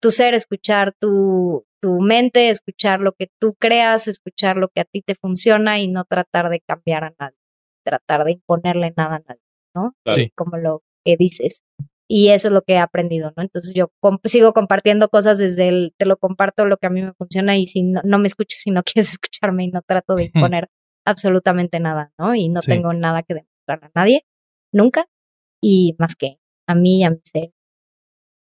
tu ser, escuchar tu, tu mente, escuchar lo que tú creas, escuchar lo que a ti te funciona y no tratar de cambiar a nadie, tratar de imponerle nada a nadie, ¿no? Sí. Como lo que dices. Y eso es lo que he aprendido, ¿no? Entonces yo sigo compartiendo cosas desde el, te lo comparto lo que a mí me funciona y si no, no me escuchas, si no quieres escucharme y no trato de imponer absolutamente nada, ¿no? Y no tengo nada que demostrar a nadie, nunca, y más que a mí y a mi ser.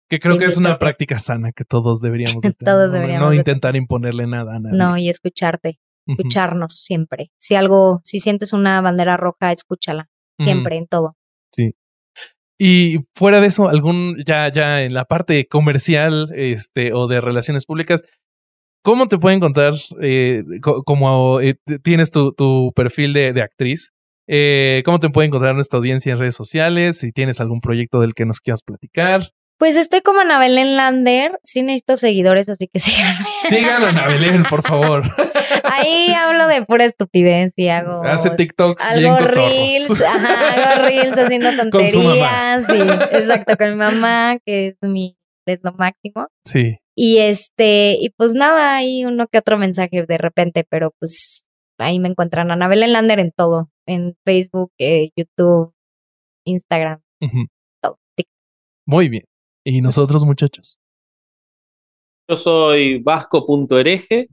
Que creo que es una práctica sana que todos deberíamos de tener, todos deberíamos no, intentar imponerle nada a nadie. No, y escucharte, escucharnos siempre. Si algo, si sientes una bandera roja, escúchala, siempre, en todo. Sí. Y fuera de eso, algún, ya, ya en la parte comercial, este, o de relaciones públicas, ¿cómo te pueden encontrar? Eh, como eh, tienes tu, tu perfil de, de actriz, eh, ¿cómo te puede encontrar nuestra audiencia en redes sociales? Si tienes algún proyecto del que nos quieras platicar. Pues estoy como Anabelén Lander, sí necesito seguidores, así que síganme. Síganlo, Anabelén, por favor. Ahí hablo de pura estupidez y hago... Hace TikToks Hago reels, ajá, hago reels haciendo tonterías. Con exacto, con mi mamá, que es mi, es lo máximo. Sí. Y este, y pues nada, hay uno que otro mensaje de repente, pero pues ahí me encuentran Anabelén Lander en todo, en Facebook, eh, YouTube, Instagram, todo. Muy bien. ¿Y nosotros, muchachos? Yo soy vasco.hereje.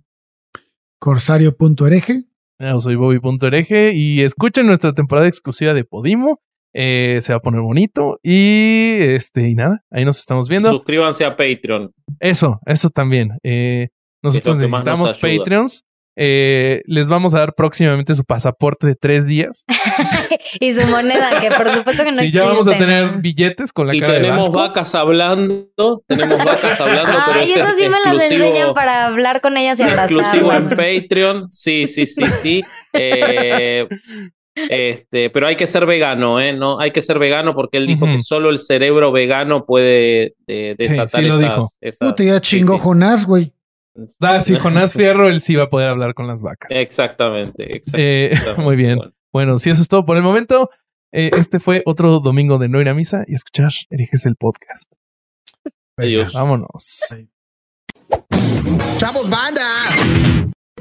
Corsario.hereje. Yo soy Bobby.hereje y escuchen nuestra temporada exclusiva de Podimo. Eh, se va a poner bonito y este y nada, ahí nos estamos viendo. Suscríbanse a Patreon. Eso, eso también. Eh, nosotros necesitamos Patreons eh, les vamos a dar próximamente su pasaporte de tres días. y su moneda, que por supuesto que no sí, ya vamos a tener billetes con la y cara tenemos vacas hablando, tenemos vacas hablando. Ay, eso sí me las enseñan para hablar con ellas y abrazarlas. Exclusivo en Patreon, sí, sí, sí, sí. Eh, este, pero hay que ser vegano, ¿eh? No, hay que ser vegano porque él dijo que solo el cerebro vegano puede eh, desatar sí, sí lo dijo. esas. te chingo Jonás, güey. Ah, sí, Jonás Fierro, él sí va a poder hablar con las vacas. Exactamente, eh, muy bien. Bueno. si eso es todo por el momento. Eh, este fue otro domingo de no ir a misa y escuchar Eriges el podcast. Adiós. Vámonos. ¡Chavos, banda!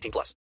18 plus.